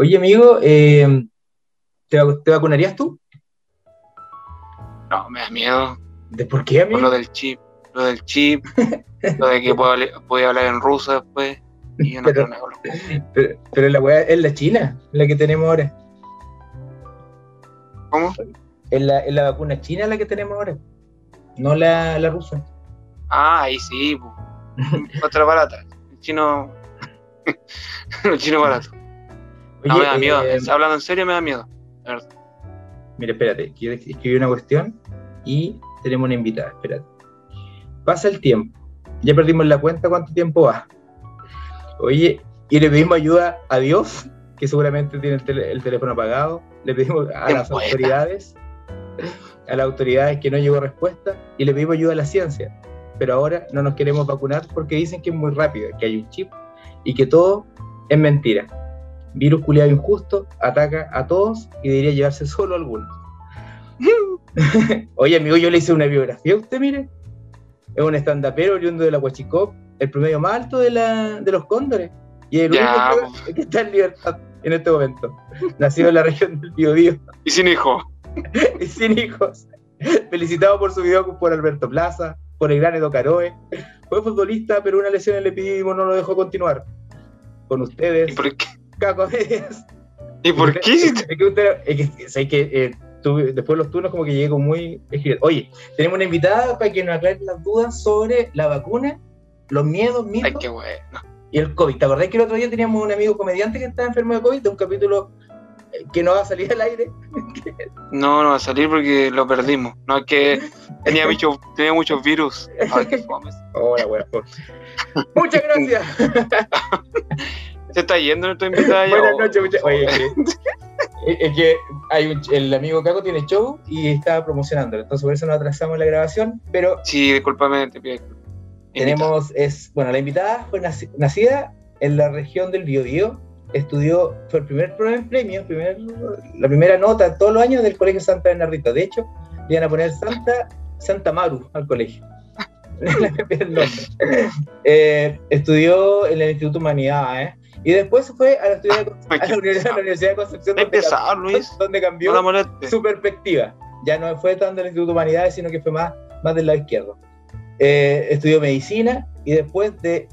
Oye, amigo, eh, ¿te, vac- te vacunarías tú? No, me da miedo. ¿De por qué, amigo? Por lo del chip. Lo del chip. lo de que puedo, a hablar en ruso después. Y yo no Pero- creo nada Pero, pero la weá es la china, la que tenemos ahora. ¿Cómo? Es la, es la vacuna china la que tenemos ahora, no la, la rusa. Ah, ahí sí, otra barata. El chino. el chino barato. No, me da miedo. eh, Hablando en serio, me da miedo. Mira, espérate, quiero escribir una cuestión y tenemos una invitada, espérate. Pasa el tiempo, ya perdimos la cuenta cuánto tiempo va. Oye, y le pedimos ayuda a Dios, que seguramente tiene el, teléfono apagado, le pedimos a las poeta. autoridades, a las autoridades que no llegó respuesta, y le pedimos ayuda a la ciencia. Pero ahora no nos queremos vacunar porque dicen que es muy rápido, que hay un chip y que todo es mentira. Virus culiado injusto ataca a todos y debería llevarse solo a algunos. Oye, amigo, yo le hice una biografía a usted, mire. Es un estandapero oriundo de la Huachicop, el promedio más alto de, la, de los cóndores. Y el Ya, único que, que está en libertad en este momento. Nacido en la región del Biobío Y sin hijo. y sin hijos. Felicitado por su video por Alberto Plaza, por el gran Edo Caroe. Fue futbolista, pero una lesión en el epidídimo no lo dejó continuar. Con ¿Y ustedes, por qué? ¿Y por qué? Es que usted, es que, sé que eh, tú- después de los turnos como que llego muy... Oye, tenemos una invitada para que nos aclare las dudas sobre la vacuna, los miedos, Ay, mitos qué bueno. y el COVID. ¿Te acordás que el otro día teníamos un amigo comediante que estaba enfermo de COVID de un capítulo eh, que no va a salir al aire? No, no va a salir porque lo perdimos. No, es que tenía, mucho, tenía muchos virus. Ay, qué. Hola, bueno. Muchas gracias. Se está yendo nuestra invitada ya. Buenas noches, muchas por Oye, es que, es que hay un- el amigo Caco tiene show y está promocionándolo. Entonces por eso nos atrasamos la grabación, pero Sí, discúlpame, te pido. Tenemos, es, bueno, la invitada fue naci- nacida en la región del Biobío, estudió, fue el primer premio, primer, la primera nota todos los años del Colegio Santa Bernardita. De hecho, le iban a poner Santa, Santa Maru al colegio. Eh, estudió en el Instituto de Humanidades, ¿eh? Y después se fue a la, a la Universidad, a la Universidad de Concepción, donde, pesado, cambió- Luis. donde cambió No su perspectiva. Ya no fue tanto del Instituto de Humanidades, sino que fue más, más del lado izquierdo. Eh, estudió medicina y después de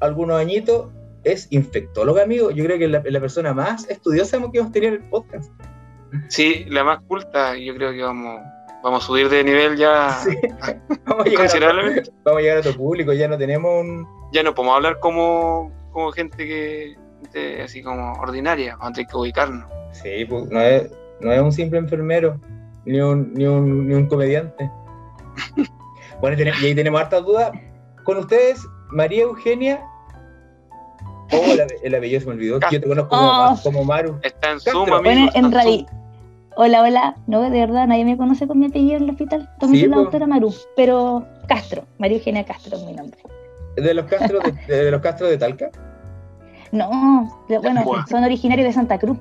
algunos añitos es infectóloga, amigo. Yo creo que es la, persona más estudiosa que hemos tenido en el podcast. Sí, la más culta. Yo creo que vamos, vamos a subir de nivel ya Sí. Vamos, a llegar a, considerablemente. vamos a llegar a tu público, ya no tenemos un... Ya no podemos hablar como, como gente que gente así como ordinaria. Vamos a tener que ubicarnos. Sí, pues, no es, no es un simple enfermero, ni un, ni un, ni un comediante. bueno, y ahí tenemos hartas dudas. Con ustedes, María Eugenia... Oh, el, el apellido se me olvidó. que Yo te conozco como, Oh. como Maru. Está en Castro. Zoom, amigo. Bueno, en realidad. Hola, hola. No, de verdad, nadie me conoce con mi apellido en el hospital. También Sí, soy la doctora Maru, pero Castro, María Eugenia Castro es mi nombre. De los Castros de, de los Castros de Talca. No, de- bueno, Buah. son originarios de Santa Cruz,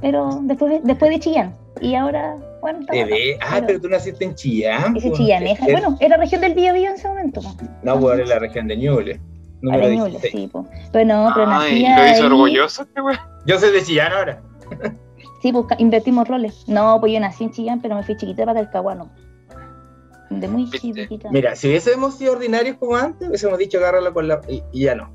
pero después de, después de Chillán. Y ahora, bueno, está bueno. Ah, Pero- pero tú naciste en Chillán. Ese. Chillaneja. Es- Bueno, era región del Biobío en ese momento. No, pues en la región de Ñuble. Número Ahora Ñuble, 16. sí, po. Pero no, pero Ay, nací lo hizo ahí. orgulloso, este güey. Yo soy de Chillán ahora. Sí, pues invertimos roles. No, pues yo nací en Chillán, pero me fui chiquita para Talcahuano. De muy chiquitita. Mira, si hubiésemos sido ordinarios como antes, hubiésemos dicho agárralo con la. Y, y ya no.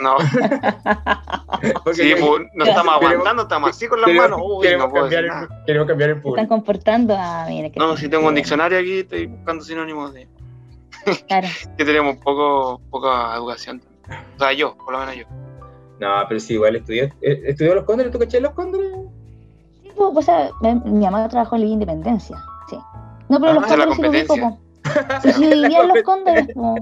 No, Porque sí, pues, no estamos aguantando, estamos así con las queremos, manos. Uy, queremos no cambiar el, queremos cambiar el Se están público. comportando. Ah, mira que No, si tengo un diccionario aquí, estoy buscando sinónimos de Claro. que tenemos poco, poca educación. O sea, yo, por lo menos yo. No, pero sí, igual estudió. eh, ¿Estudió los cóndores? ¿Tú caché los cóndores? Sí, pues, o sea, mi mamá trabajó en la Independencia. No, pero Ah, los cóndores sí lo ubico, competencia. po. Sí, sí, yo vivía en los cóndores, po.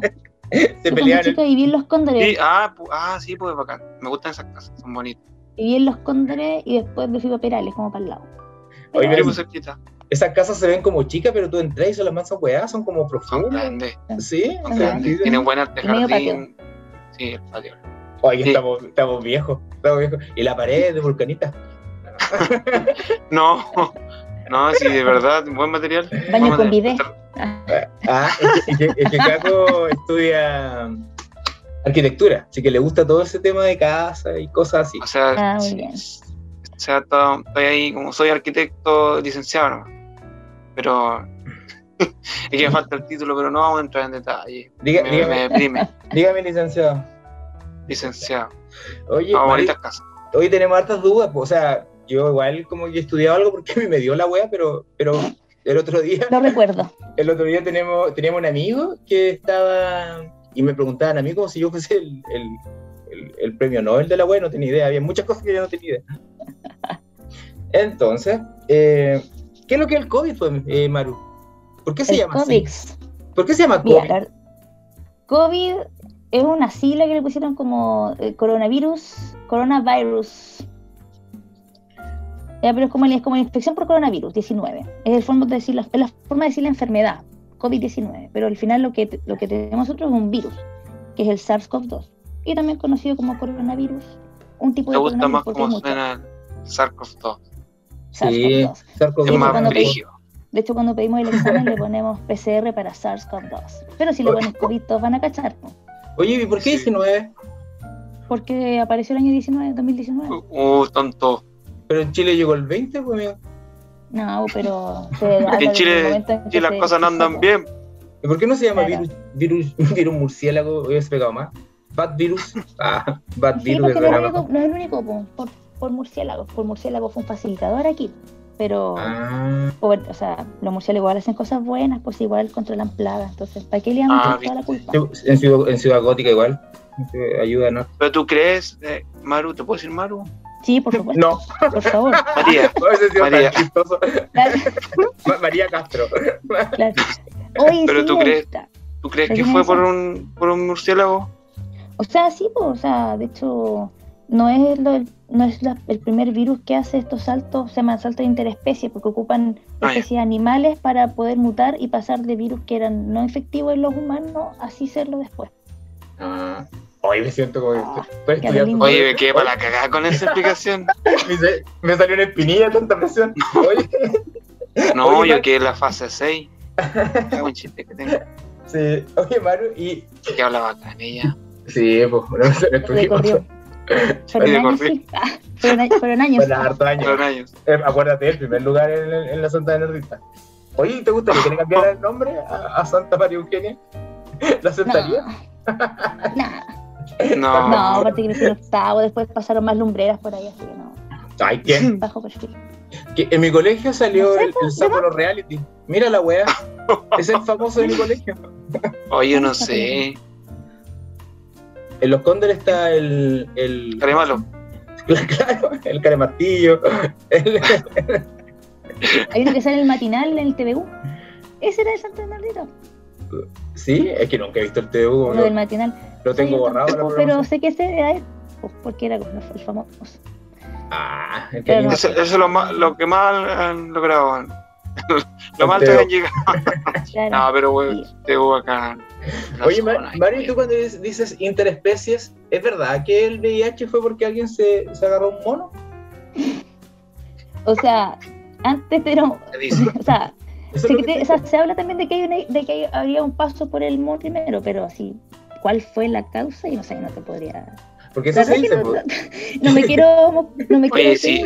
Se pelearon. chica viví en los cóndores. Sí, ah, pu- ah, sí, pues bacán. Me gustan esas casas, son bonitas. Viví en los cóndores y después me fui a Perales, como para el lado. Pero- muy cerquita. Esas casas se ven como chicas, pero tú entras y son las mansas weas, son como Son profundas. grandes, Sí, son Son grandes. sí. Tienen buen arte jardín. Sí, el patio. Oye, Sí. estamos, estamos viejos, estamos viejos. Y la pared de vulcanita. No, no, sí, de verdad, buen material. Baño Vamos con bidet. Ah, es que, es que, Caco estudia arquitectura, así que le gusta todo ese tema de casa y cosas así. O sea, Ah, muy sí, bien. O sea, to- estoy ahí, como soy arquitecto licenciado, ¿no? Pero. es que me falta el título, pero no vamos a entrar en detalle. Diga- me, dígame. me deprime, Dígame, licenciado. licenciado. Oye, Vamos Mari, hoy tenemos hartas dudas, pues, o sea, yo igual como que he estudiado algo porque me dio la wea, pero, pero el otro día, Lo recuerdo. el otro día tenemos, teníamos un amigo que estaba, y me preguntaban a mí como si yo fuese el, el, el- el premio Nobel de la wea, no tenía idea, había muchas cosas que yo no tenía idea. Entonces, eh, ¿qué es lo que es el COVID, pues, eh, Maru? ¿Por qué se llama COVID. así? ¿Por qué se llama COVID? COVID es una sigla que le pusieron como eh, coronavirus, coronavirus. Ya, pero es como, es como la infección por coronavirus 19. Es, el forma de decir la, es la forma de decir la enfermedad, COVID-19. Pero al final lo que, lo que tenemos nosotros es un virus, que es el SARS-CoV-2. Y también conocido como coronavirus. Un tipo ¿Te de gusta coronavirus más muchos. suena el SARS-CoV-2? Sí, SARS-CoV-2. SARS-CoV-2. Es más brígido. De hecho, cuando pedimos el examen le ponemos PCR para SARS-CoV-2. Pero si le pones COVID, todos van a cachar. Oye, ¿y por qué Sí. 19? Porque apareció el año 19, 2019. Uh, tonto. Pero en Chile llegó el 20, pues, amigo. No, pero. se En Chile, en si las se- cosas no se andan sacó. bien, ¿Y por qué no se llama Claro. virus, virus, virus murciélago? Hubiese pegado más. Bad virus. Ah, bad Sí, virus. porque no es, único, no es el único po, por, por murciélago. Por murciélago fue un facilitador aquí. Pero, Ah, por- o sea, los murciélagos igual hacen cosas buenas, pues igual controlan plagas. Entonces, ¿para qué le damos Ah, toda la culpa? en ciudad, en ciudad Gótica igual. Eh, Ayuda, ¿no? pero tú crees, eh, Maru, ¿te puedo decir Maru? Sí, por supuesto. No, Por favor. María, María. Claro, María Castro. claro. Oye, Pero sí, tú crees-. ¿tú crees ¿Pero que fue por un, por un murciélago? O sea, sí, pues, o sea, de hecho, no es, lo- no es la- el primer virus que hace estos saltos, se llaman saltos de interespecie, porque ocupan Ah, especies animales para poder mutar y pasar de virus que eran no efectivos en los humanos, así serlo después. Ah, hoy me siento como. Ah, estoy estudiando. Oye, me quedé para la cagada con esa explicación. Me, salió una espinilla tanta presión. Oye, No, Oye, yo Mar- quedé en la fase 6. Qué buen chiste que tengo. sí. Oye, Maru, y. Que hablaba con ella. Sí, pues, bueno, se me Se corrió. Fueron. Ah, fueron, años. Fueron años. Eh, acuérdate, el primer lugar en, en la Santa Nerdita. Oye, ¿te gustaría que le cambiara el nombre a, a Santa María Eugenia? ¿La aceptaría? no, No, no, aparte que en octavo, después pasaron más lumbreras por ahí, así que no, Ay, ¿quién? bajo perfil. Que en mi colegio salió No sé, el, el reality. Mira la wea. Es el famoso de mi colegio. oye, no sé. En los cóndores está el. el Cara malo. claro, el care martillo. El, Hay uno que sale el matinal en el TVU. Ese era el Santo Bernardino, sí, es que nunca he visto el TVU. Lo, del matinal. Lo tengo Sí, borrado. la pero sé que ese era él, pues, porque era como el famoso. Ah, el Pero que no. Eso, eso es lo, más, lo que más han logrado. lo alto que han llegado. Claro. No, pero Sí. te hubo acá. Oye, Mario, tú cuando dices- interespecies, ¿es verdad que el VIH fue porque alguien se, se agarró un mono? O sea, antes era, un- ¿Qué dice? o sea, te- que o sea, se habla también de que, hay una- de que hay- habría un paso por el mono primero, pero así, ¿cuál fue la causa? Y no sé, no te podría. Porque eso se dice, pues. no, no me quiero, no me quiero Oye, sí.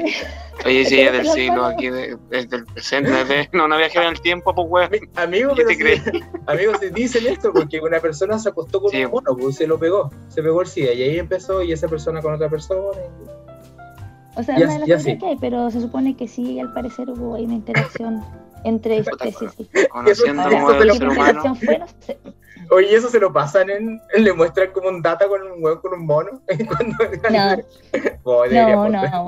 Oye, si ella es del siglo aquí, de- desde el presente, de- no, no viaje en el tiempo, pues, güey. Mi- Amigo, ¿Qué pero te sí- crees? amigos, se dicen esto porque una persona se acostó con Sí. un mono, pues, se lo pegó, se pegó el SIDA y ahí empezó y esa persona con otra persona. O sea, Ya- una de las cosas sí. que hay, pero se supone que sí, al parecer hubo ahí una interacción entre especies. sí. Conociendo cómo el lo- ¿Qué ser humano. interacción fue? No sé. Oye, eso se lo pasan en, le muestran como un data con un huevo con un mono. Cuando- No. Oh, No, no.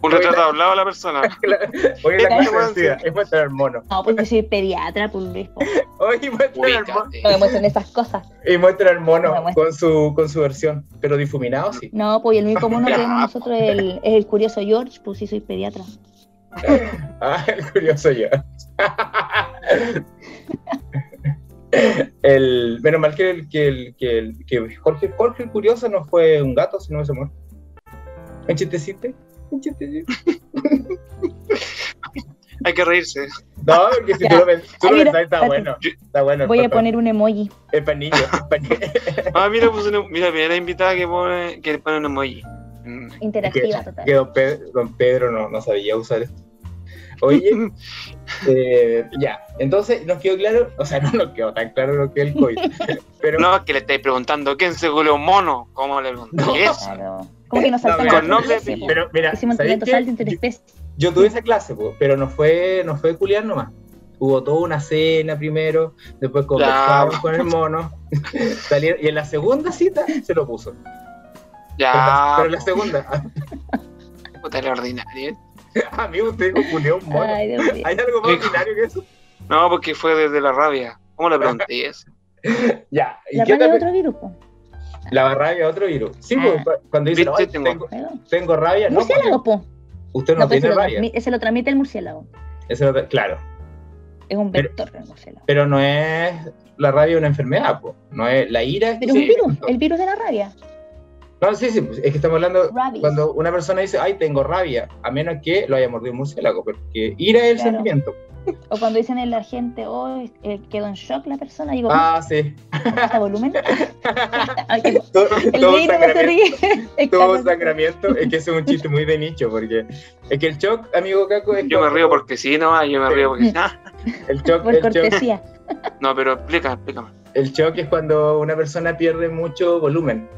Un retrato hablado a la persona. Oye, la Este SIDA, es mostrar al mono. No, pues yo soy pediatra, pues Luis. Oye, muestra al mono. No me muestran esas cosas. Y muestra al No mono con su, con su versión, pero difuminado, sí. No, pues el único mono que Ya, vemos nosotros es el, es el curioso George, pues sí soy pediatra. Ah, el curioso yo. el, menos mal que, el, que, el, que, el, que Jorge, Jorge el curioso no fue un gato, sino se muere. ¿Un chistecito? ¿Un chistecito? Hay que reírse. No, porque si Ya. tú lo, ven- tú lo mira, pensás, está bueno. Está bueno. Voy a poner un emoji. El panillo. Ah, mira, pues, una- mira, primera invitada que pone, que pone un emoji. Interactiva Que, total. que don Pedro, don Pedro no, no sabía usar esto. Oye, eh, ya, entonces nos quedó claro, o sea, no nos quedó tan claro lo que es el COVID, pero No, es que le estáis preguntando quién se culió un mono. ¿Cómo le pregunté No. Como que nos No, saltamos con la nombre, especie, po. pero mira, Hicimos ¿sabéis un salto Yo, interespecie. yo tuve esa clase, po, pero no fue, no fue culiar nomás. Hubo toda una cena primero, después conversamos con el mono, salieron- y en la segunda cita se lo puso. Ya. pero la segunda, Puta, era ordinario. amigo, usted dijo un mono. Ay, Dios mío. ¿Hay algo más ordinario que eso? No, porque fue desde la rabia. ¿Cómo le pregunté eso? Ya, ¿y La qué rabia es otro virus, po. La rabia otro virus. Sí, Ah. pues, cu- cuando. "Ay, Tengo- tengo, Bueno, tengo rabia, no, Murciélago, po. usted no, No, pues tiene ese lo, rabia. ese lo transmite el murciélago. Eso claro, Es un Pero- vector el murciélago. pero no es la rabia una enfermedad, pues. no es la ira. Pero es Sí. un virus, el virus de la rabia. No, sí, sí, pues, es que estamos hablando Rabies. cuando una persona dice, ay, tengo rabia, a menos que lo haya mordido un murciélago, porque ira es el Claro. sentimiento. O cuando dicen en la gente, oh, eh, quedó en shock la persona, digo, Ah, sí. ¿está volumen? Ay, qué- Todo, el se sangramiento, Carlos. sangramiento, es que es un chiste muy de nicho, porque es que el shock, amigo Caco, es Yo me río porque sí, no, yo me río porque sí. El shock, Por el shock, cortesía. no, pero explícame, explícame. El shock es cuando una persona pierde mucho volumen,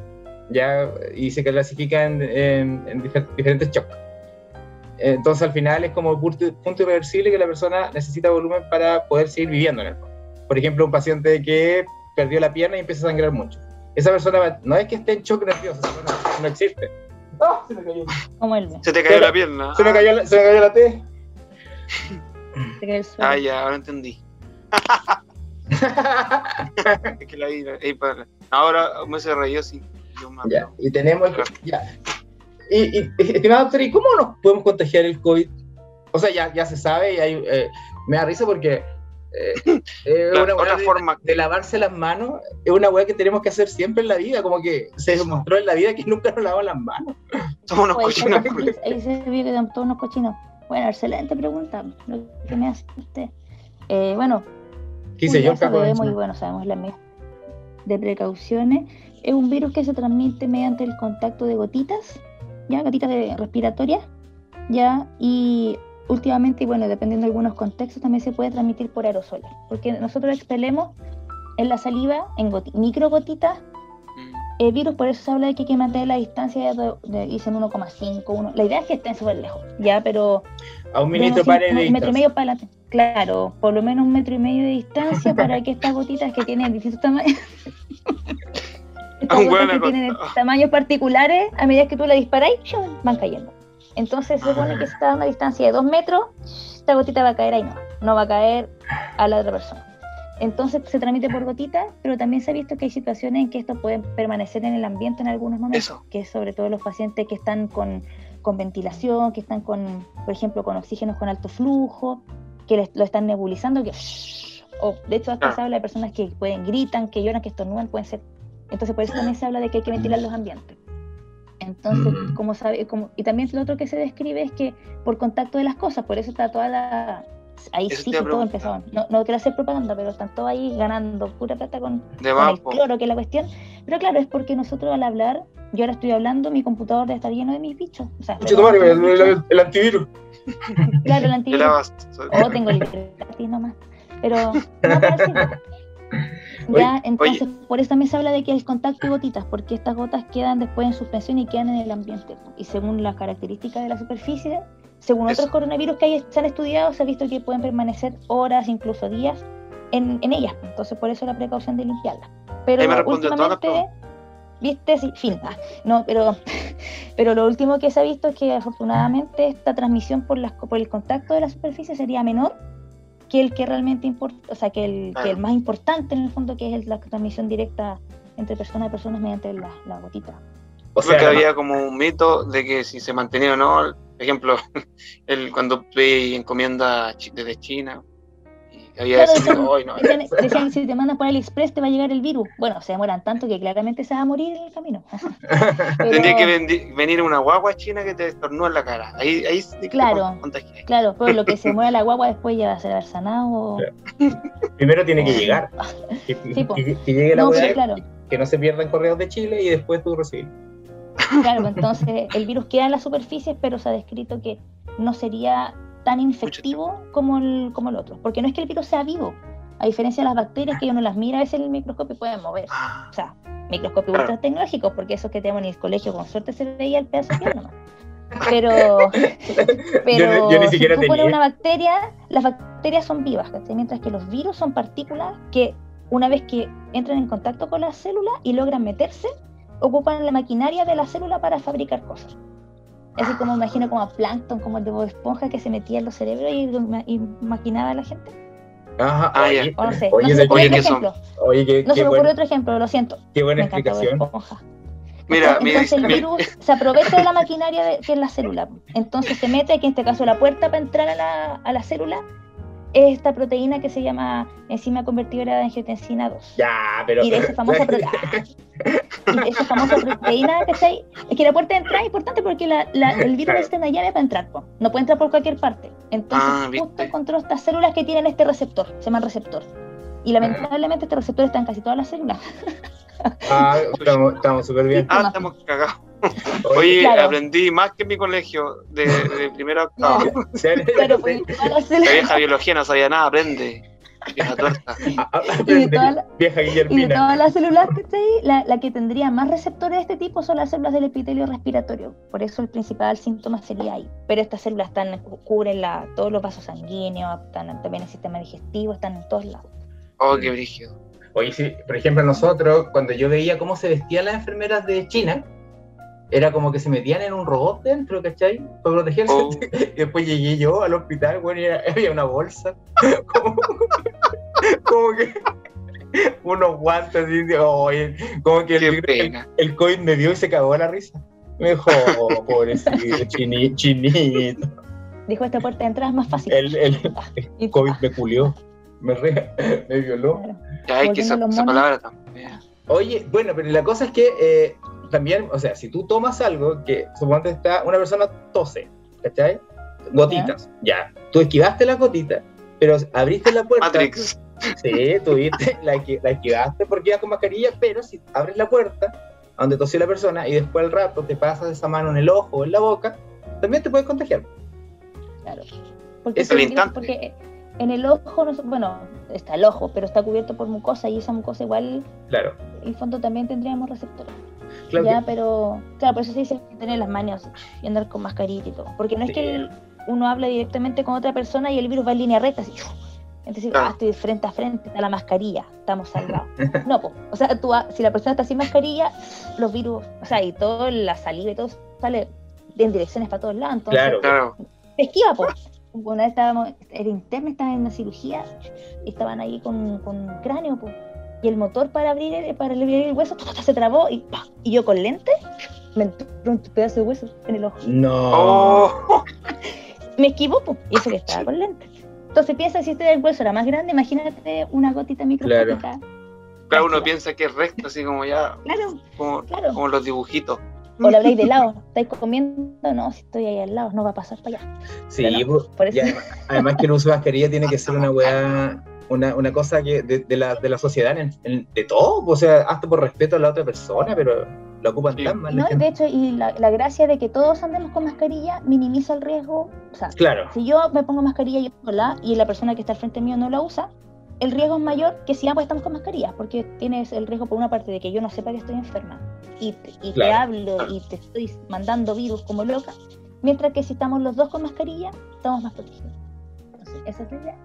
ya, y se clasifica en, en- en difer- diferentes shocks. Entonces al final es como punto, punto irreversible que la persona necesita volumen para poder seguir viviendo en el fondo. Por ejemplo, un paciente que perdió la pierna y empieza a sangrar mucho. Esa persona va- no es que esté en shock nervioso, esa persona no existe. ¡Ah! Se me cayó, Como el Se te cayó Pero- la pierna. se me cayó la, se me cayó la T. se cae el suelo. Ah, ya, ahora entendí. Es que la vi ahí para- Ahora me se reído así. Ya, y tenemos. Ya. Y, y, estimado doctor, ¿y cómo nos podemos contagiar el COVID? O sea, ya, ya se sabe, y hay, eh, me da risa porque. eh, es La una otra de, forma- de lavarse las manos es una weá que tenemos que hacer siempre en la vida, como que se demostró en la vida que nunca nos lavamos las manos. Somos unos cochinos. ahí- se vio que todos unos cochinos. Bueno, excelente pregunta. Lo que me hace usted. Eh, bueno, ¿Qué hice yo, ya Caco? sabemos, y bueno, sabemos las medidas de precauciones. Es un virus que se transmite mediante el contacto de gotitas, ya, gotitas de respiratorias, ya, y últimamente, bueno, dependiendo de algunos contextos, también se puede transmitir por aerosoles, porque nosotros expelemos en la saliva, en goti- microgotitas, Mm. el virus, por eso se habla de que hay que mantener la distancia de, de- dicen 1,5, 1. La idea es que estén súper lejos, ya, pero A un unos para de metro y medio para adelante. Claro, por lo menos un metro y medio de distancia para que estas gotitas que tienen distintos tamaños. gotas hueón que tienen tamaños particulares, a medida que tú la disparáis, van cayendo. Entonces se supone que si está a una distancia de dos metros, esta gotita va a caer ahí, no, no va a caer a la otra persona. Entonces se transmite por gotitas, pero también se ha visto que hay situaciones en que esto puede permanecer en el ambiente en algunos momentos, Eso. que es sobre todo los pacientes que están con, con ventilación, que están con, por ejemplo, con oxígenos con alto flujo, que les- lo están nebulizando, que o de hecho hasta Claro. se habla de personas que pueden gritan, que lloran, que estornudan, pueden ser. Entonces por eso también se habla de que hay que ventilar los ambientes. Entonces, Mm. como sabe, como, y también lo otro que se describe es que por contacto de las cosas, por eso está toda la ahí Eso sí que todo empezaron. No, no quiero hacer propaganda, pero están todos ahí ganando pura plata con, De con el cloro, que es la cuestión. Pero claro, es porque nosotros al hablar, yo ahora estoy hablando, mi computador debe estar lleno de mis bichos. O sea, el, el- el antivirus. claro, el antivirus. O tengo libre gratis nomás. Pero no Ya, entonces, por eso también se habla de que el contacto y gotitas, porque estas gotas quedan después en suspensión y quedan en el ambiente. Y según las características de la superficie, según Eso. otros coronavirus que hay- se han estudiado, se ha visto que pueden permanecer horas, incluso días, en, en ellas. Entonces, por eso la precaución de limpiarlas. Pero me últimamente, viste, sí, fin. ah, no, pero, pero lo último que se ha visto es que afortunadamente esta transmisión por, las, por el contacto de la superficie sería menor que el que realmente importa, o sea, que el, que el más importante en el fondo, que es el- la transmisión directa entre personas y personas mediante la, la gotita. O Creo que había como un mito de que si se mantenía o no, por ejemplo, el, cuando pedí encomienda desde China, había Claro, ese decían, mito, "Ay, no, decían, decían, si te mandan por AliExpress te va a llegar el virus. Bueno, se demoran tanto que claramente se va a morir en el camino. Pero- tendría que venir una guagua china que te estornúa en la cara. Ahí, ahí sí que te Claro. Claro, pero lo que se muera la guagua después ya va a ser haber sanado. Primero tiene que llegar. Que, Sí, po. que- que llegue la No, claro. que no se pierdan correos de Chile y después tú recibir. Claro, entonces el virus queda en las superficies, pero se ha descrito que no sería tan infectivo como el, como el otro. Porque no es que el virus sea vivo, a diferencia de las bacterias que uno las mira a veces en el microscopio y pueden mover. Ah, O sea, microscopios Claro. ultra tecnológicos, porque esos que tenemos en el colegio con suerte se veía el pedazo de nomás. Pero, pero yo ni siquiera si tú pones una bacteria, las bacterias son vivas, mientras que los virus son partículas que una vez que entran en contacto con la célula y logran meterse, ocupan la maquinaria de la célula para fabricar cosas. Así como imagino como a Plankton, como el de Bob Esponja que se metía en los cerebros y, y maquinaba a la gente. Ajá, Ah, oye, O no sé, Oye, no se me de- ocurre oye, otro que son- ejemplo. oye, qué, No qué se me ocurre buen- otro ejemplo, lo siento. qué buena Me explicación. Mira, mi, Entonces el mi- virus se aprovecha de la maquinaria de- que es la célula. Entonces se mete, que en este caso la puerta para entrar a la, a la célula, esta proteína que se llama enzima convertidora de angiotensina 2. Ya, pero. Y de esa famosa, pro- y de esa famosa proteína, ¿cachai? Es que la puerta de entrada es importante porque la- la- el virus Claro. necesita una llave para entrar, po. no puede entrar por cualquier parte. Entonces Ah, justo encontró estas células que tienen este receptor, se llama receptor. Y lamentablemente este receptor está en casi todas las células. Ah, estamos estamos súper bien. ah, estamos cagados. Oye, Claro. aprendí más que en mi colegio, de, de primero a octavo. Claro. La vieja biología no sabía nada, aprende. Vieja ah, Y de todas las- Vieja Y de Guillermina. todas las células que está ahí, la, la que tendría más receptores de este tipo son las células del epitelio respiratorio. Por eso el principal síntoma sería ahí. Pero estas células están, cubren la, todos los vasos sanguíneos, están también en el sistema digestivo, están en todos lados. Oh, qué brígido. Oye, sí, por ejemplo, nosotros, cuando yo veía cómo se vestían las enfermeras de China, era como que se metían en un robot dentro, ¿cachai? Para protegerse. Oh. Y después llegué yo al hospital, bueno, y era- había una bolsa. Como, como que unos guantes así, de- oye, como que el, el, pena. el COVID me vio y se cagó a la risa. Me dijo, oh, pobrecito, chini- chinito. Dijo, esta puerta de entrada es más fácil. El, el, Y- el COVID me culió, me, re- me violó. claro. Ya hay que esa, palabra también. Oye, bueno, pero la cosa es que eh, también, o sea, si tú tomas algo que suponte está una persona tose, ¿cachai? Gotitas, ya. Tú esquivaste la gotita, pero abriste la puerta. Matrix. Sí, tuviste, la, la esquivaste porque ibas con mascarilla, pero si abres la puerta a donde tosió la persona y después al rato te pasas esa mano en el ojo o en la boca, también te puedes contagiar. Claro. Porque, Es porque- instante. porque en el ojo, no sé- bueno, está el ojo, pero está cubierto por mucosa y esa mucosa igual, Claro. en el fondo también tendríamos receptores. Claro ya, que- pero claro, por eso se dice tener las manos y andar con mascarilla y todo. Porque no es que el- uno habla directamente con otra persona y el virus va en línea recta, así. Entonces, Claro. ah, estoy de frente a frente, está la mascarilla, estamos salvados. No, po. o sea, tú, ah, si la persona está sin mascarilla, los virus, o sea, y todo, la saliva y todo sale en direcciones para todos lados. Entonces, Claro. Claro. te esquiva, po. Una vez estábamos, era interna, estaba en una cirugía y estaban ahí con, con cráneo, po. Y el motor para abrir el, para abrir el hueso se trabó y, y yo con lente me entró un pedazo de hueso en el ojo. No. Me esquivó, po, y eso que estaba con lente. Entonces piensa si este el hueso era más grande, imagínate una gotita microscópica. claro, uno piensa que es recto, así como ya, Claro, como, claro. como los dibujitos. O la habláis de lado, estáis comiendo, no, si estoy ahí al lado, no va a pasar para allá. Sí, Por eso, además que el uso de mascarilla tiene que ser una weá, una, una cosa que de, de la, de la sociedad, en- en- de todo, o sea, hasta por respeto a la otra persona, pero lo ocupan Sí. tan mal. la no, de hecho, y la, la gracia de que todos andemos con mascarilla minimiza el riesgo. O sea, Claro, si yo me pongo mascarilla y, sola, y la persona que está al frente mío no la usa, el riesgo es mayor que si ambos estamos con mascarilla, porque tienes el riesgo por una parte de que yo no sepa que estoy enferma y, te, y te Claro. hablo y te estoy mandando virus como loca, mientras que si estamos los dos con mascarilla, estamos más protegidos. Entonces, esa es la idea.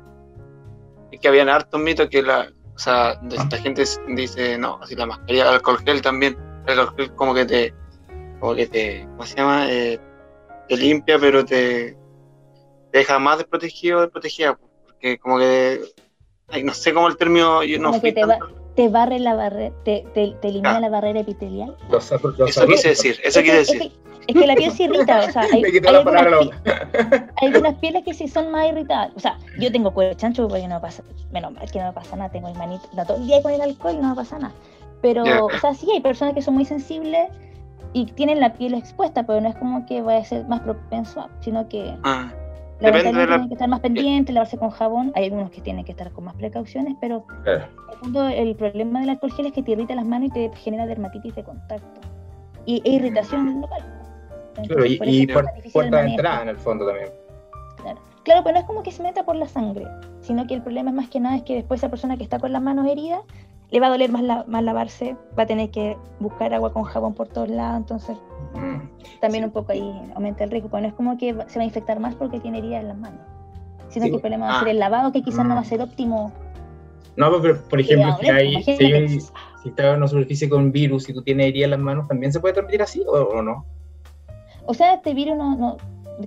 Es que habían hartos mitos que la, o sea, de esta gente dice, no, así la mascarilla, el alcohol gel también, el alcohol gel como que te, como que te, ¿cómo se llama? Eh, te limpia, pero te, te deja más desprotegido, desprotegida, porque como que, ay, no sé cómo el término, yo no Como fui que te va- tanto- Te barre la barrera, te, te, te elimina Ah. la barrera epitelial. los, los Eso quise decir, eso Es quise es decir. que- Es que la piel se irrita, o sea, hay, hay la algunas, palabra a la pi- hay algunas pieles que sí son más irritadas. O sea, yo tengo cuello chancho porque no me pasa, menos mal que no me pasa nada, tengo el manito, ando todo el día con el alcohol y no me pasa nada. Pero, o sea, sí hay personas que son muy sensibles y tienen la piel expuesta, pero no es como que vaya a ser más propenso, a- sino que Ah, Depende lamentablemente de la- tienen que estar más pendientes, lavarse con jabón. Hay algunos que tienen que estar con más precauciones, pero Claro. el problema del alcohol gel es que te irrita las manos y te genera dermatitis de contacto. y, e irritación local. Claro, y, por y por- puerta de entrada en el fondo también. Claro. Claro, pero no es como que se meta por la sangre, sino que el problema es más que nada es que después esa persona que está con las manos heridas le va a doler más, la- más lavarse, va a tener que buscar agua con jabón por todos lados, entonces Mm. también un poco ahí aumenta el riesgo, pero no es como que se va a infectar más porque tiene heridas en las manos, sino Sí. que el problema va a Ah. ser el lavado que quizás no va a Mm. ser óptimo. No, pero por ejemplo, si, hay, si, hay- está en una superficie con virus y tú tienes herida en las manos, ¿también se puede transmitir así o, o no? O sea, este virus no, no-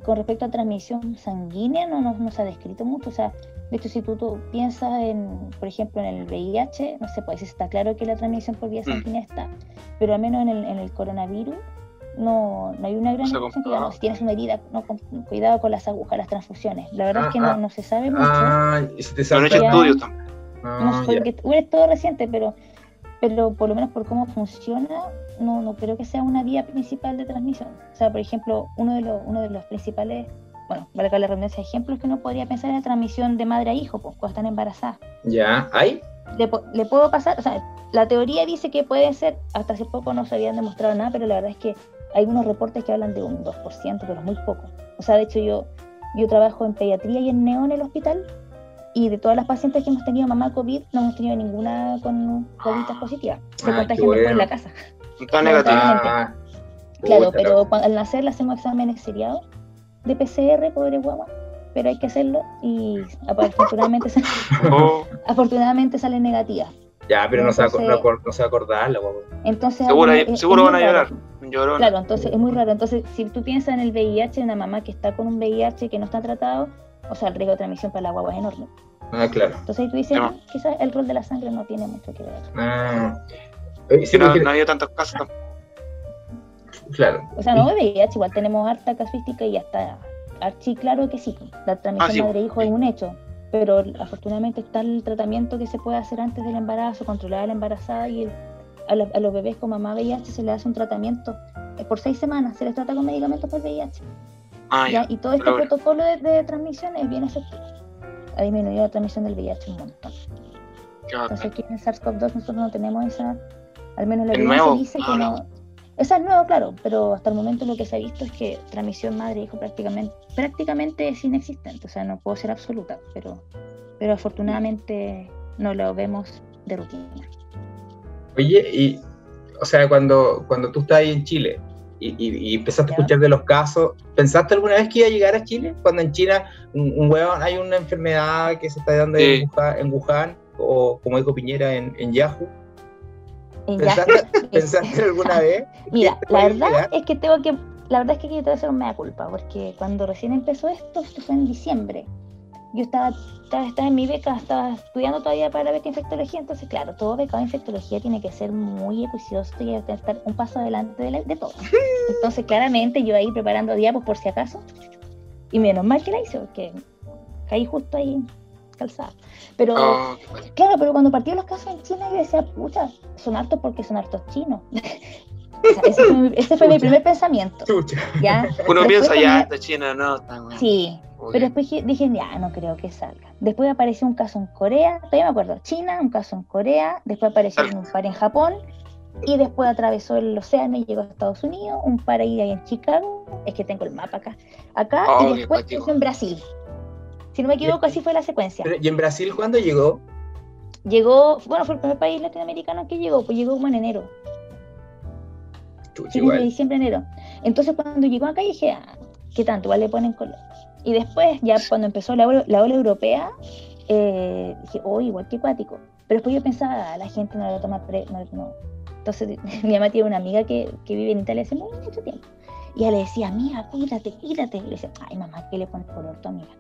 con respecto a transmisión sanguínea no, no, no se ha descrito mucho. O sea, de hecho, si tú, tú piensas en, por ejemplo, en el VIH, no sé, pues está claro que la transmisión por vía Mm. sanguínea está, pero al menos en el, en el coronavirus no, no hay una gran No se digamos, si tienes una herida, no, con- cuidado con las agujas, las transfusiones. La verdad Ah, es que no, ah. no se sabe mucho. Ah, y si te No han hecho estudios también. Ah, no sé, porque bueno, es todo reciente, pero, pero por lo menos por cómo funciona, no, no creo que sea una vía principal de transmisión. O sea, por ejemplo, uno de los, uno de los principales, bueno, valga la redundancia de ejemplos que uno podría pensar es la transmisión de madre a hijo, pues, cuando están embarazadas. Ya, ¿hay? Le, puedo pasar, o sea, la teoría dice que puede ser, hasta hace poco no se habían demostrado nada, pero la verdad es que hay unos reportes que hablan de un 2%, pero muy poco. O sea, de hecho yo, yo trabajo en pediatría y en neo en el hospital, y de todas las pacientes que hemos tenido mamá COVID, no hemos tenido ninguna con COVID positiva. Se Ah, contagian después en la casa. Está No, negativo. Ah, Claro, pero cuando, al nacer le hacemos exámenes seriados de PCR, pobre guagua, pero hay que hacerlo y afortunadamente, sal- Oh, afortunadamente salen negativas. Ya, pero no se va no se va a acordar la guagua. Entonces, seguro es- seguro es van a llorar. Llorona. Claro, entonces es muy raro. Entonces, si tú piensas en el VIH, una mamá que está con un VIH que no está tratado, o sea, el riesgo de transmisión para la guagua es enorme. Ah, claro. Entonces ahí tú dices, No. "Ah, quizás el rol de la sangre no tiene mucho que ver. Ah. Oye, sí, Si no, porque- no ha habido tantos casos tampoco. Claro. O sea, no VIH, igual tenemos harta casuística y hasta archi claro que sí. La transmisión Ah, sí. madre-hijo es un hecho. Pero afortunadamente está el tratamiento que se puede hacer antes del embarazo, controlar a la embarazada y el- a, los, a los bebés con mamá VIH se les hace un tratamiento eh, por seis semanas, se les trata con medicamentos por VIH. Ah. Y todo este protocolo de, de transmisión es bien efectivo. Ha disminuido la transmisión del VIH un montón. Entonces aquí en el SARS-CoV-2 nosotros no tenemos esa, al menos la ¿El evidencia nuevo? dice Ah, que no. Esa es nueva, claro, pero hasta el momento lo que se ha visto es que transmisión madre-hijo prácticamente, prácticamente es inexistente, o sea, no puedo ser absoluta, pero, pero afortunadamente no lo vemos de rutina. Oye, y, o sea, cuando, cuando tú estás ahí en Chile y, y- y empezaste a escuchar de los casos, ¿pensaste alguna vez que iba a llegar a Chile? Cuando en China un, un huevón, hay una enfermedad que se está dando Sí. en, Wuhan, en Wuhan, o como dijo Piñera en, en Yahoo. ¿Pensaste, pensaste alguna vez? Mira, la verdad llegar? es que tengo que, la verdad es que yo te voy a hacer un mea culpa, porque cuando recién empezó esto, esto fue en diciembre. Yo estaba, estaba, estaba en mi beca, estaba estudiando todavía para la beca de infectología, entonces claro, todo becado de infectología tiene que ser muy juicioso y hay que estar un paso adelante de, la- de todo. Entonces claramente yo ahí preparando diapos por si acaso, y menos mal que la hice, porque caí justo ahí calzada. Pero Oh. Claro, pero cuando partieron los casos en China, yo decía, pucha, son hartos porque son hartos chinos. O sea, ese fue, mi, ese fue mi Chucha. primer pensamiento. ¿ya? Uno Después piensa ya, esta China no, está bueno. Sí, pero después dije- ya, no creo que salga. Después apareció un caso en Corea, todavía me acuerdo, China, un caso en Corea, después apareció un par en Japón, y después atravesó el océano y llegó a Estados Unidos, un par ahí, ahí en Chicago, es que tengo el mapa acá, acá, Oh, y qué después en Brasil. Si no me equivoco, así fue la secuencia. ¿Y en Brasil cuándo llegó? Llegó, bueno, fue el primer país latinoamericano que llegó, pues llegó como en enero. Chucha, de diciembre, enero. Entonces cuando llegó acá dije, ah, ¿qué tanto? Igual le ponen color. Y después, ya cuando empezó la ola, la ola europea, eh, dije, oh, igual que acuático. Pero después yo pensaba, "Ah, la gente no lo toma pre... No, no". Entonces mi mamá tiene una amiga que, que vive en Italia hace mucho tiempo. Y ella le decía, amiga, cuídate, cuídate. Y le decía, ay mamá, ¿qué le pones color tu amiga?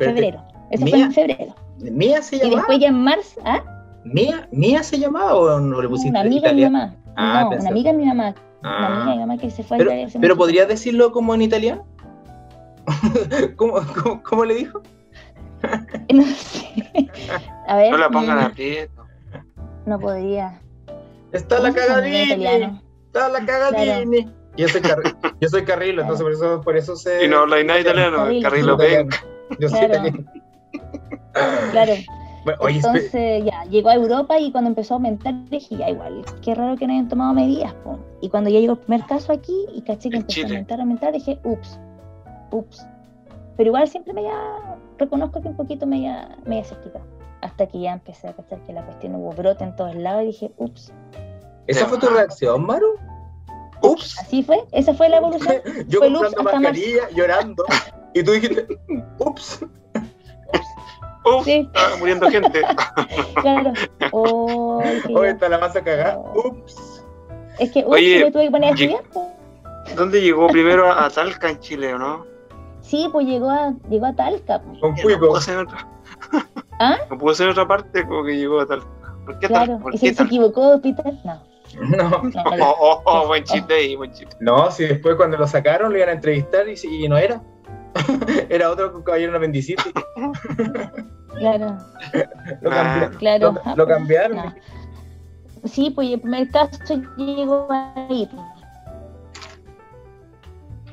Pero febrero. Eso fue en febrero. ¿Mía se Y llamaba? después ya en marzo, ¿ah? ¿Mía, ¿Mía se llamaba o no le pusiste Una amiga de mi italiano? mamá. Ah, no, pensé- una amiga de mi mamá. Una amiga de mi Ah, mamá que se fue a pero, Italia hace pero ¿podrías decirlo como en italiano? ¿Cómo, cómo, cómo le dijo? No sé. A ver. No la pongan mm, a aprieto. No podría. Está la ¿Cómo se cagadini. Está la cagadini. Yo soy, Carri- yo soy Carrilo, Claro. entonces por eso, por eso sé. Y no habla nada italiano, Carrilo. Carrilo Yo soy Claro. italiano. Claro. Bueno, oye, espe- Entonces ya, llegó a Europa y cuando empezó a aumentar dije, ya igual, qué raro que no hayan tomado medidas. po. Y cuando ya llegó el primer caso aquí y caché que empezó Chile. a aumentar, a aumentar, dije, ups, ups. Pero igual siempre me ya, reconozco que un poquito me ya, me ya. Hasta que ya empecé a cachar que la cuestión hubo brote en todos lados y dije, ups. ¿Esa fue tu reacción, Maru? Ups. Así fue, esa fue la evolución. Yo Fue comprando mascarilla, llorando. Y tú dijiste, ups. Uf, Sí. está muriendo gente. Claro. Oh, Hoy está la masa cagada. No. Ups. Es que ups, Oye, me tuve que poner a estudiar. ¿Dónde llegó primero a, Talca en Chile o no? Sí, pues llegó a, llegó a Talca. Con No cuico. pudo ser en otra. ¿Ah? No pudo ser en otra parte, como que llegó a Talca. ¿Por qué Talca? Claro, ¿Por y qué se, se Talca? equivocó de hospital. No, No. no, Oh, no. oh, oh, buen chiste ahí, buen chiste. No, si después cuando lo sacaron lo iban a entrevistar y, y no era. era otro caballero en apendicitis. Claro, Lo, cambi- claro. lo- lo cambiaron. No. Sí, pues el primer caso llegó ahí.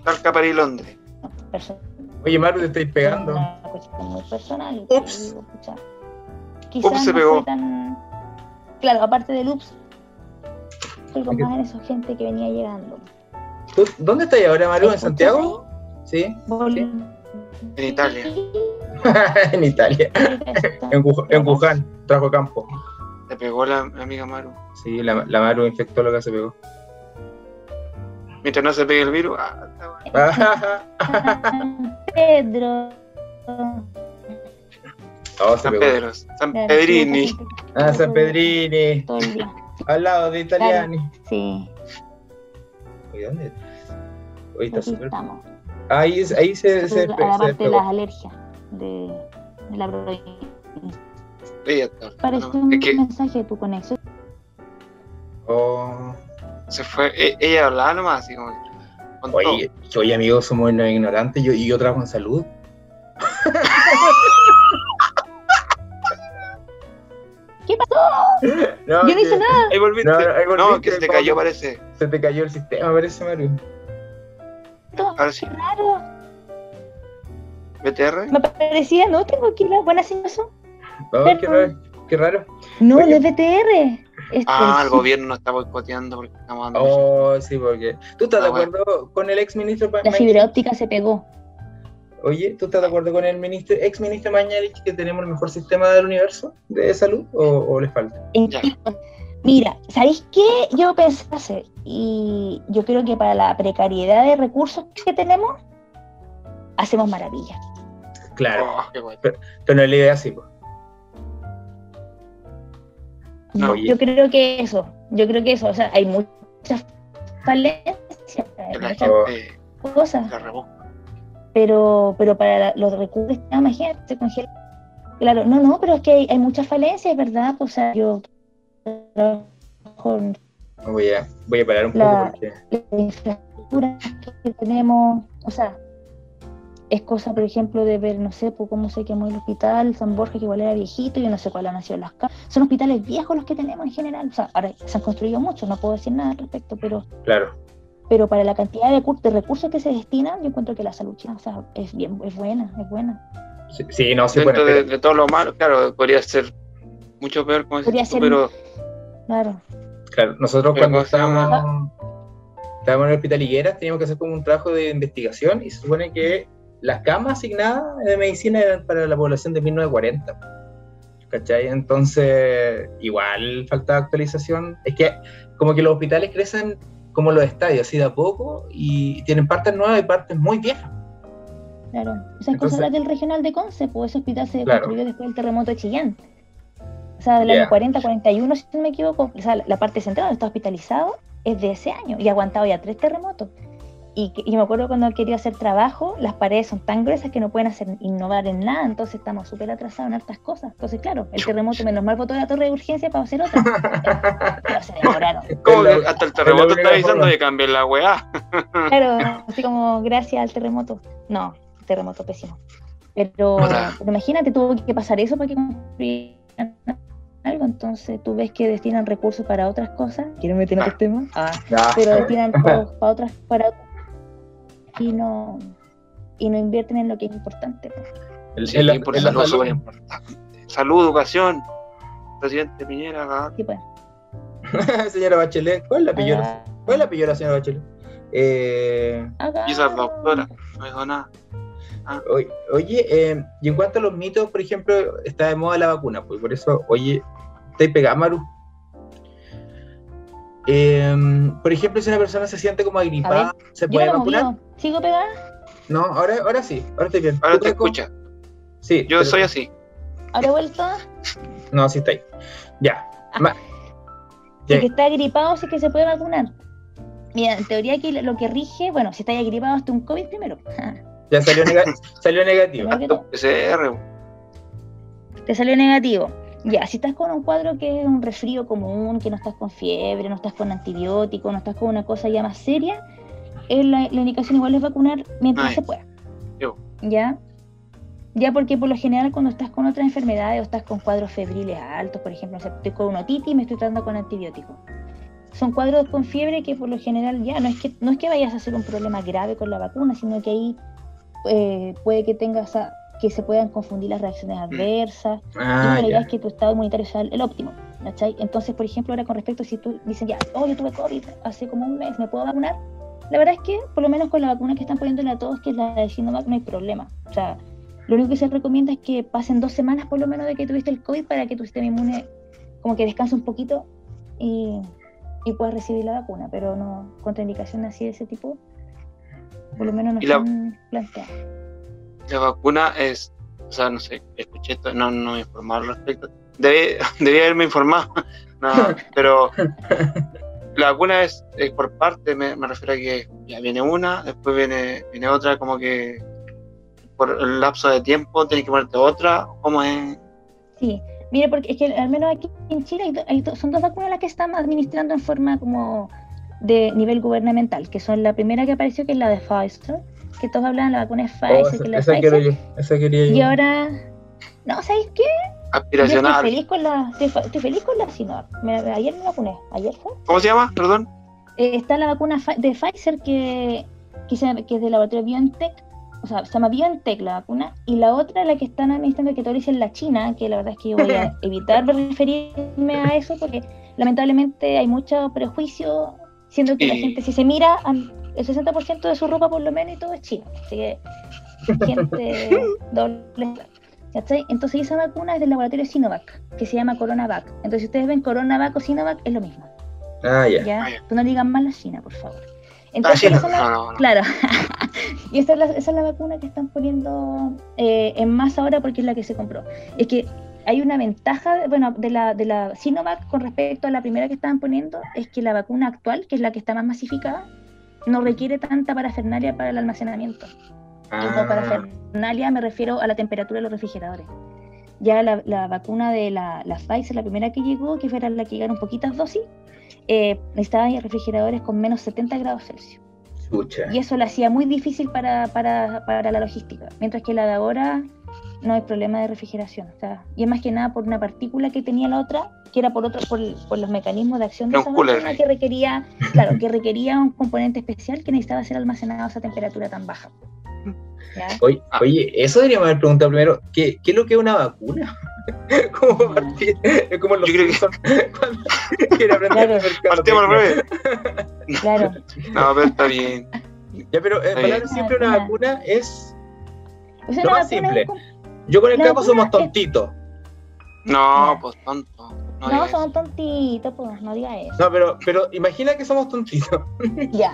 Talca, París, Londres. Personal. Oye, Maru, te estáis pegando. Una cuestión muy personal. Ups. Digo, Quizás Ups, se no pegó. tan. Claro, aparte del ups, fue con más en esa gente que venía llegando. ¿Tú- ¿Dónde estás ahora, Maru? ¿En ¿Escuchas Santiago? Sí. Volví- En Italia. en Italia. En, Wuhan- en Wuhan, trajo campo. Le pegó la, la amiga Maru. Sí, la, la Maru infectó lo que se pegó. Mientras no se pegue el virus, ah, está bueno. Pedro. Oh, se San pegó. Pedro, San Pedrini. sí, Ah, San Pedrini. Al lado de Italiani. Sí, Oye, ¿dónde? Oye, está súper. Ahí, ahí se, se, a la se parte de las alergias de, de la provincia. Está. No, un es que mensaje de tu conexión. Oh. se fue, e- ella hablaba nomás, así como. Oye, oye, amigos, somos unos ignorantes yo, y yo trabajo en salud. ¿Qué pasó? No, Yo no hice que- nada. Ahí volviste. No, ahí No, volviste, que se te cayó, parece. Se te cayó el sistema, parece, Mario. Ahora sí. Qué raro. BTR. Me parecía, no, tengo aquí la buena señal. Oh, qué raro. Qué raro. No, Oye. no es BTR. Ah, el el- gobierno nos está boicoteando porque estamos dando. Oh, sí, porque. ¿Tú estás de Ah, bueno. acuerdo con el ex ministro La fibra óptica se pegó. Oye, ¿tú estás de acuerdo con el ministro, ex ministro Mañalich que tenemos el mejor sistema del universo de salud o, o le falta? Ya. Mira, ¿sabéis qué? Yo pensé hacer, y yo creo que para la precariedad de recursos que tenemos, hacemos maravillas. Claro, Oh, qué pero no es la idea así, pues. No. Yo creo que eso, yo creo que eso, o sea, hay muchas falencias, hay muchas cosas, pero, pero para la- los recursos, imagínate, se congela. Claro, no, no, pero es que hay, hay muchas falencias, ¿verdad? O sea, yo trabajo voy a, voy a parar un La- poco porque. la infraestructura que tenemos, o sea, es cosa, por ejemplo, de ver, no sé, pues, cómo se quemó el hospital San Borja, que igual era viejito, yo no sé cuál han sido las casas. Son hospitales viejos los que tenemos en general, o sea, ahora se han construido muchos, no puedo decir nada al respecto, pero, Claro, pero para la cantidad de, cur- de recursos que se destinan, yo encuentro que la salud china, o sea, es bien, es buena, es buena. sí, sí, no, sí, Dentro bueno, de, pero- de todo lo malo, claro, podría ser mucho peor, como tú, ser- pero Claro, claro, nosotros Pero cuando estábamos, en el hospital Higueras teníamos que hacer como un trabajo de investigación y se supone que las camas asignadas de medicina eran para la población de 1940. ¿Cachai? Entonces, igual falta actualización. Es que como que los hospitales crecen como los estadios, así de a poco, y tienen partes nuevas y partes muy viejas. claro. Esas Entonces- cosas del regional de Conce, pues ese hospital se Claro. construyó después del terremoto de Chillán. O sea, del Ya. año 40, 41, si no me equivoco. O sea, la, parte central donde está hospitalizado es de ese año y ha aguantado ya tres terremotos. Y, que- y me acuerdo cuando quería hacer trabajo, las paredes son tan gruesas que no pueden hacer innovar en nada, entonces estamos súper atrasados en hartas cosas. Entonces, claro, el terremoto menos mal botó la torre de urgencia para hacer otra. Pero se demoraron. la- que hasta el terremoto está forma. de cambiar la weá. Claro, así como gracias al terremoto. No, terremoto pésimo. Pero, pero imagínate, tuvo que pasar eso para que construyeran algo. Entonces tú ves que destinan recursos para otras cosas. ¿Quieren meter en otros temas? Ah, Ya. pero destinan todos para otras, para otras y no y no invierten en lo que es importante. pues. El- Sí, no es salud. súper importante. salud, educación. Presidente Piñera. Sí, pues. señora Bachelet, ¿cuál la pilló? la- Acá- ¿Cuál la pilló la señora Bachelet? Eh, acá- Y esa doctora, no dijo nada. Oye, oye, eh, y en cuanto a los mitos, por ejemplo, está de moda la vacuna, pues por eso, oye, ¿estáis pegada, Maru? Eh, por ejemplo, si una persona se siente como agripada, ¿se puede vacunar? movido. ¿Sigo pegada? No, ahora, ahora sí, ahora estoy bien. Ahora ¿Tú, te escucha. Sí, Yo pero- soy así. ¿Ahora he vuelto? No, sí está ahí. Ya. Ah. Ma- Si que está gripado, sí que se puede vacunar. Mira, en teoría aquí lo que rige, bueno, si estás gripado, hasta un COVID primero. Ya salió, nega- salió negativo. PCR. Te salió negativo. Ya, si estás con un cuadro que es un resfrío común, que no estás con fiebre, no estás con antibiótico, no estás con una cosa ya más seria, eh, la, la indicación igual es vacunar mientras Ay. se pueda. Yo. ¿Ya? Ya porque por lo general cuando estás con otras enfermedades o estás con cuadros febriles altos, por ejemplo, no sé, estoy con una otitis y me estoy tratando con antibiótico. Son cuadros con fiebre que por lo general ya no es que no es que vayas a hacer un problema grave con la vacuna, sino que ahí eh, puede que tengas a- que se puedan confundir las reacciones adversas. Y Ah, la idea es que tu estado inmunitario sea el óptimo. ¿cachai? Entonces, por ejemplo, ahora con respecto, si tú dicen ya, oh, yo tuve COVID hace como un mes, ¿me puedo vacunar? La verdad es que, por lo menos con la vacuna que están poniéndole a todos, que es la de Sinovac, no hay problema. O sea, lo único que se recomienda es que pasen dos semanas por lo menos de que tuviste el COVID para que tu sistema inmune como que descanse un poquito y, y puedas recibir la vacuna, pero no contraindicaciones así de ese tipo, por lo menos no Y la- están planteadas. La vacuna es, o sea, no sé, escuché esto, no, no me informaron al respecto. Debí- debía haberme informado, no, pero la vacuna es, es por parte, me, me refiero a que ya viene una, después viene, viene otra, como que por el lapso de tiempo tienes que ponerte otra, ¿cómo es? Sí, mire, porque es que al menos aquí en Chile hay do- hay do- son dos vacunas las que están administrando en forma como de nivel gubernamental, que son la primera que apareció, que es la de Pfizer, que todos hablan la vacuna es Oh, Pfizer, esa, que la esa Pfizer. Esa quería yo. y ahora, no, ¿sabéis qué? Yo estoy Aspiracional. feliz con la, estoy, estoy feliz con la Sinovac. Me- ayer me vacuné, ayer fue. ¿Cómo se llama? Perdón. Eh, está la vacuna de Pfizer que, que, se- que es del laboratorio BioNTech, o sea, se llama BioNTech la vacuna, y la otra, la que están administrando, que todavía dicen la China, que la verdad es que yo voy a evitar referirme a eso porque lamentablemente hay mucho prejuicio, siendo que la Y- gente, si se mira, el 60% de su ropa por lo menos y todo es chino. Así que, gente doble. ¿cachai? Entonces esa vacuna es del laboratorio Sinovac, que se llama CoronaVac. Entonces si ustedes ven CoronaVac o Sinovac, es lo mismo. Ah, ya. ¿ya? Ah, ya. No digas mal la China, por favor. Ah, Entonces, sí, no, esa la- no, no, no. Claro. y esa es, la, esa es la vacuna que están poniendo eh, en más ahora porque es la que se compró. Es que hay una ventaja, bueno, de la, de la Sinovac con respecto a la primera que estaban poniendo, es que la vacuna actual, que es la que está más masificada, no requiere tanta parafernalia para el almacenamiento. Ah, parafernalia me refiero a la temperatura de los refrigeradores. Ya la, la vacuna de la, la Pfizer, la primera que llegó, que fuera la que llegaron poquitas dosis, eh, necesitaba refrigeradores con menos 70 grados Celsius. Y eso lo hacía muy difícil para, para, para la logística. Mientras que la de ahora no hay problema de refrigeración. o sea, y es más que nada por una partícula que tenía la otra, que era por otro, por, por los mecanismos de acción de Era esa que requería, claro, que requería un componente especial que necesitaba ser almacenado a esa temperatura tan baja. ¿Ya? Oye, Ah. oye, eso deberíamos haber preguntado primero. ¿Qué, qué es lo que es una vacuna? ¿Cómo Mm. partir? Es como los Yo creo que- cuando quiere aprender Claro. al revés. Claro. No, pero está bien. Ya, pero eh, bien. simple, una Una- vacuna es. O sea, Lo más vacuna simple. Yo con el capo vacuna somos es- tontitos. No, pues tonto. No, No, eso. tontitos, pues, no digas eso. No, pero, pero imagina que somos tontitos. Ya.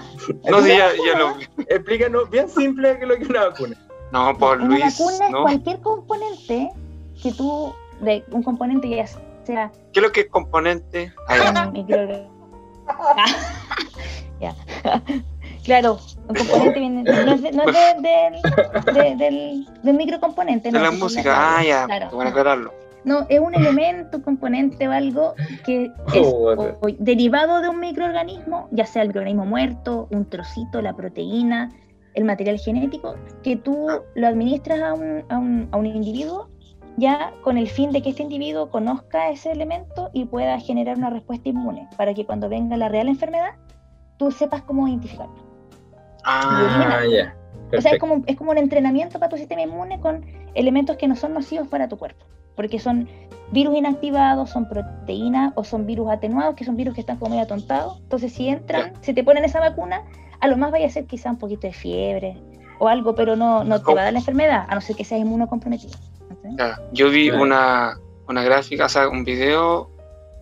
No, sí, ya, ya lo. Explícanos bien simple qué es lo que es una vacuna. No, por Una Luis. es ¿no? cualquier componente que tú, de un componente ya sea ¿Qué es lo que es componente? Ah, ya. Claro, un componente viene, no es, de- no es de- del, de- del, del microcomponente, De no, la es música. Ah, ya. Claro. Bueno aclararlo. No, es un elemento, un componente o algo que es Oh, o- o derivado de un microorganismo, ya sea el microorganismo muerto, un trocito, la proteína, el material genético, que tú lo administras a un, a un, a un individuo ya con el fin de que este individuo conozca ese elemento y pueda generar una respuesta inmune, para que cuando venga la real enfermedad, tú sepas cómo identificarlo. Ah, ya. O sea, es como, es como un entrenamiento para tu sistema inmune con elementos que no son nocivos para tu cuerpo. porque son virus inactivados, son proteínas o son virus atenuados, que son virus que están como medio atontados. Entonces, si entran, si te ponen esa vacuna, a lo más vaya a ser quizá un poquito de fiebre o algo, pero no, no te va a dar la enfermedad, a no ser que seas inmunocomprometido. Ya, Yo vi Claro. una, una gráfica, o sea, un video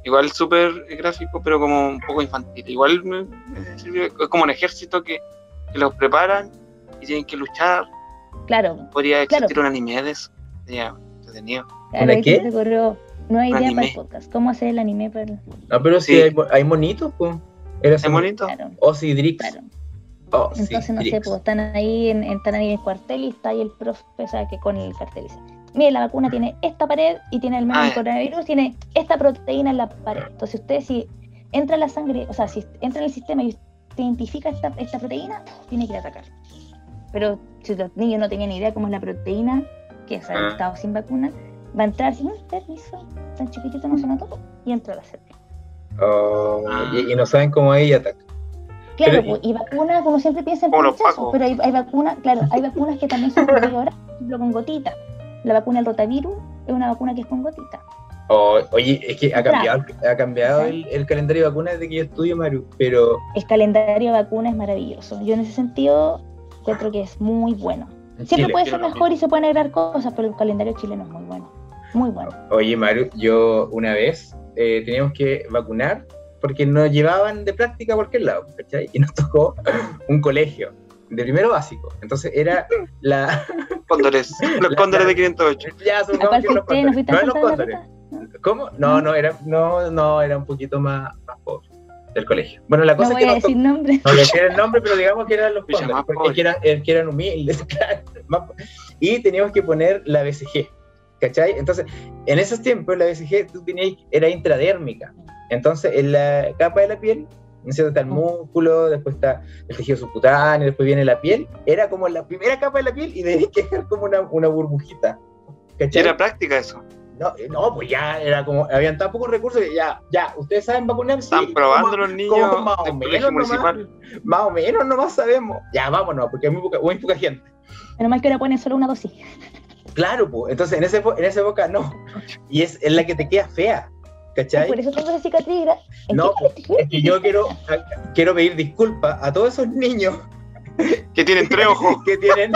igual súper gráfico, pero como un poco infantil. Igual me, me sirvió, es como un ejército que, que los preparan y tienen que luchar. Claro, Podría Claro. existir un anime de eso. Sería entretenido. claro, ¿Una qué? ocurrió nueva idea anime. para el podcast. ¿Cómo hacer el anime para el... No, pero sí, Sí. hay, hay monitos, pues. Era ¿Es bonito? Claro, Osidrix. claro. Osidrix. Entonces, no sé, pues están ahí en, están ahí en el cuartel y está ahí el profe, ¿sabe? que con el cartel dice, mire, la vacuna tiene esta pared y tiene el Ah, mismo ya. coronavirus, tiene esta proteína en la pared. Entonces, usted si entra en la sangre, o sea, si entra en el sistema y usted identifica esta, esta proteína, tiene que ir a atacar. Pero si los niños no tenían ni idea cómo es la proteína, que es el Ah. estado sin vacuna, va a entrar sin un permiso, tan chiquitito no se notó, y entra a la célula. Oh, Ah. y, y no saben cómo ella ataca. Claro, Pero- pues, y vacunas, como siempre piensan pero hay, hay vacunas, claro, hay vacunas que también son oral, por ejemplo, con gotitas. La vacuna del rotavirus es una vacuna que es con gotitas. Oh, oye, es que ha cambiado, ha cambiado el, el calendario de vacunas desde que yo estudio, Maru, pero El calendario de vacunas es maravilloso. Yo en ese sentido encuentro que es muy bueno. en Siempre Chile- puede ser mejor y se pueden agregar cosas, pero el calendario chileno es muy bueno. Muy bueno. Oye, Maru, yo una vez eh, teníamos que vacunar porque nos llevaban de práctica a cualquier lado, ¿cachai? Y nos tocó un colegio de primero básico. Entonces era la. Cóndores. Los La- cóndores la- de 508. ya, ¿A supongamos que los fuiste? ¿No los cóndores. ¿Cómo? No, no, era, no, no, era un poquito más, más pobre del colegio. Bueno, la No cosa voy es que a nos tocó- decir nombre. No decía el nombre, pero digamos que eran los más porque pobre. es que eran, que eran humildes, claro, Y teníamos que poner la BCG, ¿cachai? Entonces, en esos tiempos la BCG tú tenías, era intradérmica. Entonces, en la capa de la piel, ¿no es cierto? está el músculo, después está el tejido subcutáneo, después viene la piel. Era como la primera capa de la piel y tenías que dejar como una, una burbujita. Y ¿Cachai? era práctica eso. No, eh, no, pues ya era como, habían tan pocos recursos que ya, ya, ustedes saben vacunar, sí, Están probando los niños como más o menos colegio nomás. municipal. más o menos nomás sabemos. Ya, vámonos, porque hay muy poca, muy poca gente. Menos mal que ahora ponen solo una dosis. Claro, pues, entonces en, ese, en esa época no. Y es, es la que te queda fea, ¿cachai? Por eso tengo esa cicatriz. gra- ¿En No, colegio? Es que yo quiero, quiero pedir disculpas a todos esos niños Que tienen tres ojos. que tienen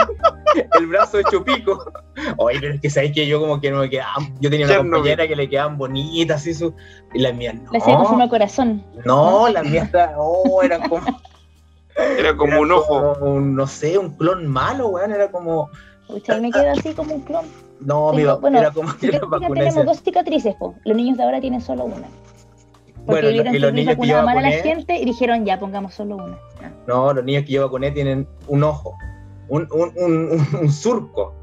el brazo hecho pico. Oye, pero es que sabéis que yo como que no me quedaban. Yo tenía una Chernobyl. compañera que le quedaban bonitas así su. Y las mías no. Hacía con forma de corazón. No, las mías oh, eran como. Era como un ojo. como un, no sé, un clon malo, weón. Era como. Pucha, y me quedo así como un clon. No, mi bueno, era como que tenemos dos cicatrices, po. Los niños de ahora tienen solo una. Porque Bueno, vieron y los niños que yo a la gente y dijeron, ya, pongamos solo una. No, los niños que yo vacuné tienen un ojo, un, un, un, surco.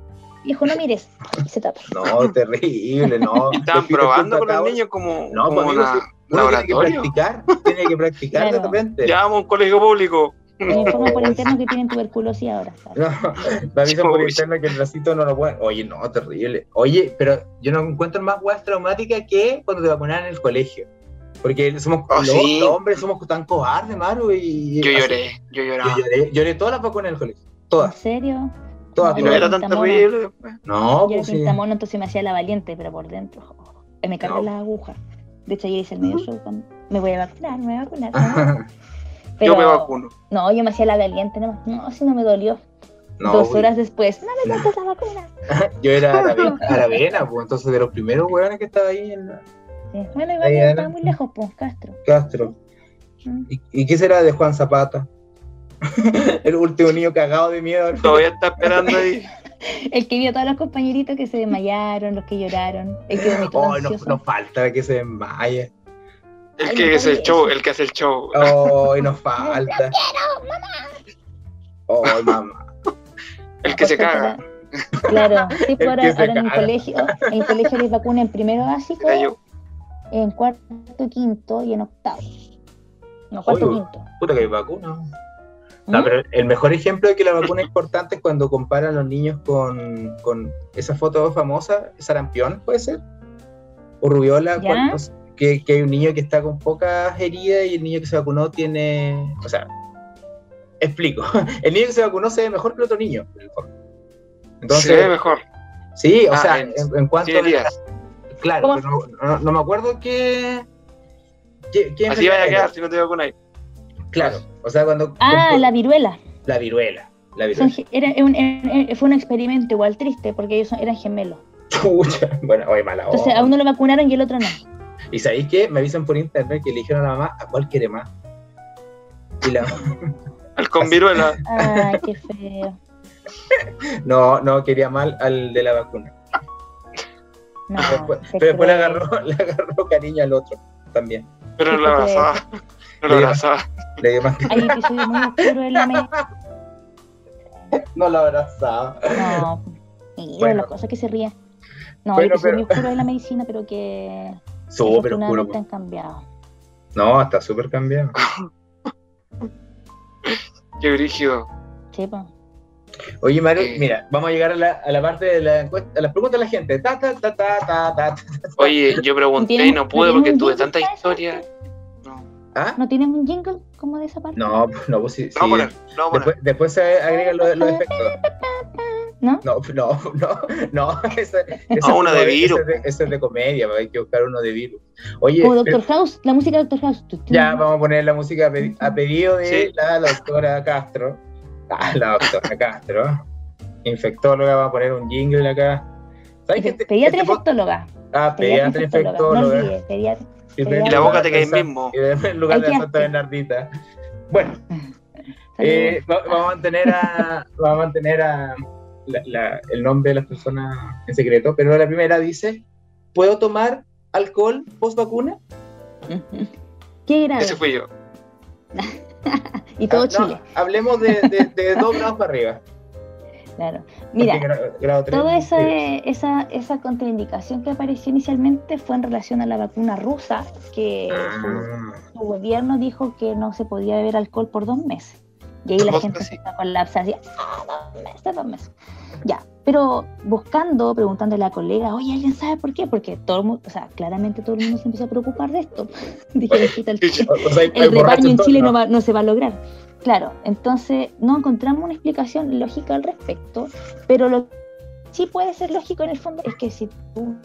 Hijo, no mires. Se tapa. No, terrible, no. Estaban probando con los niños como, No, como pues, amigo, una sí, Uno tiene que laboratorio. practicar, tiene que practicar de repente. Ya vamos a un colegio público. Me informan por interno que tienen tuberculosis ahora. ¿sabes? No, me avisan por interno que el bracito no lo pueden. Oye, no, terrible. Oye, pero yo no encuentro más weas traumáticas que cuando te vacunaron en el colegio. Porque somos Oh, los, sí. los hombres somos tan cobardes, Maru. Y, Yo así- lloré, yo Yo lloraba. lloré, lloré todas las vacunas en el colegio. ¿En Todas, serio? todas. Y no Yo era tan pintamono. terrible después. No, Yo era pues sí. entonces me hacía la valiente, pero por dentro oh, me cargan No. las agujas. De hecho, ayer hice el medio show cuando me voy a vacunar, me voy a vacunar. Yo me vacuno. No, yo me hacía la valiente, no, no, si no me dolió. No, Dos güey. horas después, no me metas la vacuna. Yo era aravena, aravena, pues entonces de los primeros hueones que estaba ahí en la- Sí. Bueno, igual yo estaba muy lejos, pues, Castro. Castro. Mm. ¿Y, y qué será de Juan Zapata? el último niño cagado de miedo. Todavía está esperando ahí. El que vio a todos los compañeritos que se desmayaron, los que lloraron, el que vomitó Oh, no, falta que se desmaye. El Ay, que no es el show, el que hace el show. Oh, nos falta. Oh, mamá. El que se caga. Claro, sí, ahora, en el colegio, en el colegio les vacunan en primero básico, en cuarto, quinto y en octavo. No, cuarto, Oye, quinto. Puta que hay vacuna. No, ¿Mm? pero el mejor ejemplo de que la vacuna es importante es cuando comparan los niños con, con esa foto famosa, sarampión, ¿puede ser? O rubiola, que, que hay un niño que está con pocas heridas y el niño que se vacunó tiene. O sea, explico. El niño que se vacunó se ve mejor que el otro niño. Entonces, se ve mejor. sí, o Ah, sea, en- en, cuanto a. Claro, no, no- no me acuerdo qué. qué, qué Así vaya a quedar si no te vacunáis. Claro, o sea, cuando. Ah, cuando- la viruela. la viruela. La viruela. era un- fue un experimento igual triste porque ellos son- eran gemelos. Chucha. Bueno, oye, mala Entonces onda. a uno lo vacunaron y el otro no. Y sabéis qué? Me avisan por internet que le dijeron a la mamá a cuál quiere más. Y la Al con viruela. Ay, qué feo. no, no quería mal al de la vacuna. No, Después- pero después le agarró, le agarró cariño al otro también. Pero lo abrazaba. No lo abrazaba. Le dio más Hay episodios muy oscuros en la. No lo abrazaba. No, mira Bueno. las cosas que se ríen. No, Bueno, hay episodios pero- muy oscuros en la medicina, pero que Súper oscuro. han cambiado. No, está súper cambiado. Qué brígido. Sí, pues. Oye, Mario, Eh. mira, vamos a llegar a la, a la parte de la encuesta, a las preguntas de la gente. Ta, ta, ta, ta, ta, ta. Oye, yo pregunté y ¿Tienes- no pude porque tuve tanta historia. ¿Ah? ¿No tienes un jingle como de esa parte? No, no, pues sí. no a sí. poner, no. Después, después se agregan los, los efectos. ¿No? No, no, no, no. Ese, ese Ah, uno es de virus. es de- Ese es de comedia, hay que buscar uno de virus. Oye, Como pero- Doctor House, la música de Doctor House. Ya vamos a poner la música a, pedi- a pedido de Sí. la doctora Castro. Ah, la doctora Castro. Infectóloga, va a poner un jingle acá. ¿Sabes qué? Este- Pediatra este infectóloga. Ah, Pediatra infectóloga. No olvides, pediatra. Y Y la boca te cae mismo. y en lugar de quedaste. Santa Bernardita. Bueno, Saludos. eh, va- vamos a mantener a, vamos a mantener a la- la- el nombre de las personas en secreto, pero la primera dice, ¿puedo tomar alcohol post vacuna? Qué grave. Ese fui yo. Y todo Ah, no, Chile. hablemos de, de, de dos grados para arriba. Claro. Mira, grado toda esa, esa, esa contraindicación que apareció inicialmente fue en relación a la vacuna rusa, que su, Ah, su gobierno dijo que no se podía beber alcohol por dos meses. Y ahí la gente meses. empezó a colapsar así, ah, dos meses, dos meses. Ya, pero buscando, preguntándole a colegas, oye, ¿alguien sabe por qué? Porque todo el mundo, o sea, claramente todo el mundo se empezó a preocupar de esto. "Puta, el, el borrachos rebaño en Chile ¿no? va- no se va a lograr. Claro, entonces no encontramos una explicación lógica al respecto, pero lo que sí puede ser lógico en el fondo es que si tú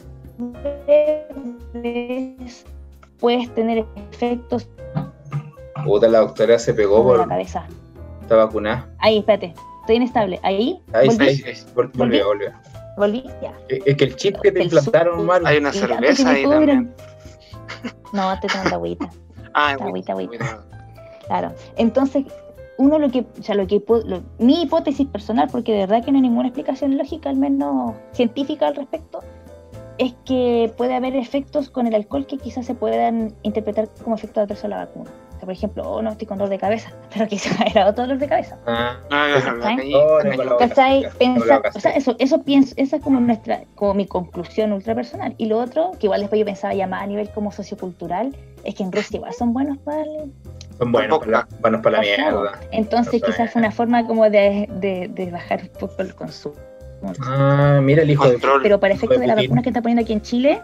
bebes, puedes tener efectos Puta, la doctora se pegó en la por cabeza. esta vacuna. Ahí, espérate, estoy inestable. Ahí, Ahí volví, Ahí, ahí. Vol- Volvió, volvió. volví, ya. Es que el chip que te El implantaron, Maru, Hay una cerveza ahí también. No, estoy tomando agüita. Ah, Agüita, güey, agüita. güey. Claro. Entonces, uno lo que, o sea, lo que lo- mi hipótesis personal, porque de verdad que no hay ninguna explicación lógica, al menos científica al respecto, es que puede haber efectos con el alcohol que quizás se puedan interpretar como efecto adverso a la vacuna. O sea, por ejemplo, oh no, estoy con dolor de cabeza, pero quizás era otro dolor de cabeza. Ah, o sea, eso, eso pienso, esa es como nuestra, como mi conclusión ultra personal. Y lo otro, que igual después yo pensaba ya más a nivel como sociocultural, es que en Rusia igual son buenos para el, son buenos para la, buenos para la Claro. mierda. Entonces quizás fue una forma como de, de- de bajar un poco el consumo. Ah, mira el hijo de Control. Pero para efecto de la Putin. vacuna que están poniendo aquí en Chile,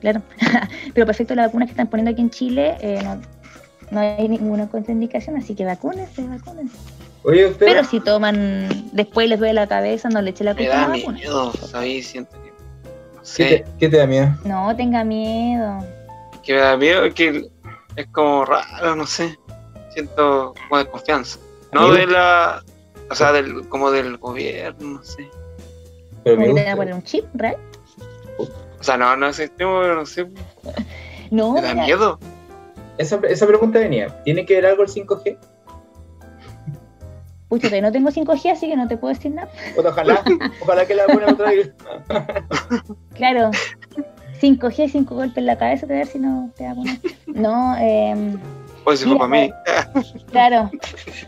claro, pero para efecto de la vacuna que están poniendo aquí en Chile, eh, no, no hay ninguna contraindicación, así que vacúnense, vacúnense. Oye, usted. Pero si toman, después les duele la cabeza, no le eche la culpa a da la vacuna. miedo, ¿sabes? Siento que. No ¿Qué sé. te, qué te da miedo? No, tenga miedo. Que me da miedo, que es como raro, no sé. Siento como desconfianza. No de la. O sea, del, como del gobierno, no sé. Pero ¿Me gusta. poner un chip, real? O sea, no, no es extremo, pero no sé. No, Me da mira, miedo. Esa, esa pregunta venía. ¿Tiene que ver algo el 5G? pucha, no tengo 5G, así que no te puedo decir nada. Pues ojalá, ojalá que la vacuna no traiga. Claro, 5G, 5 golpes en la cabeza, te ver si no te va a poner. No, eh, Pues si para mí. claro,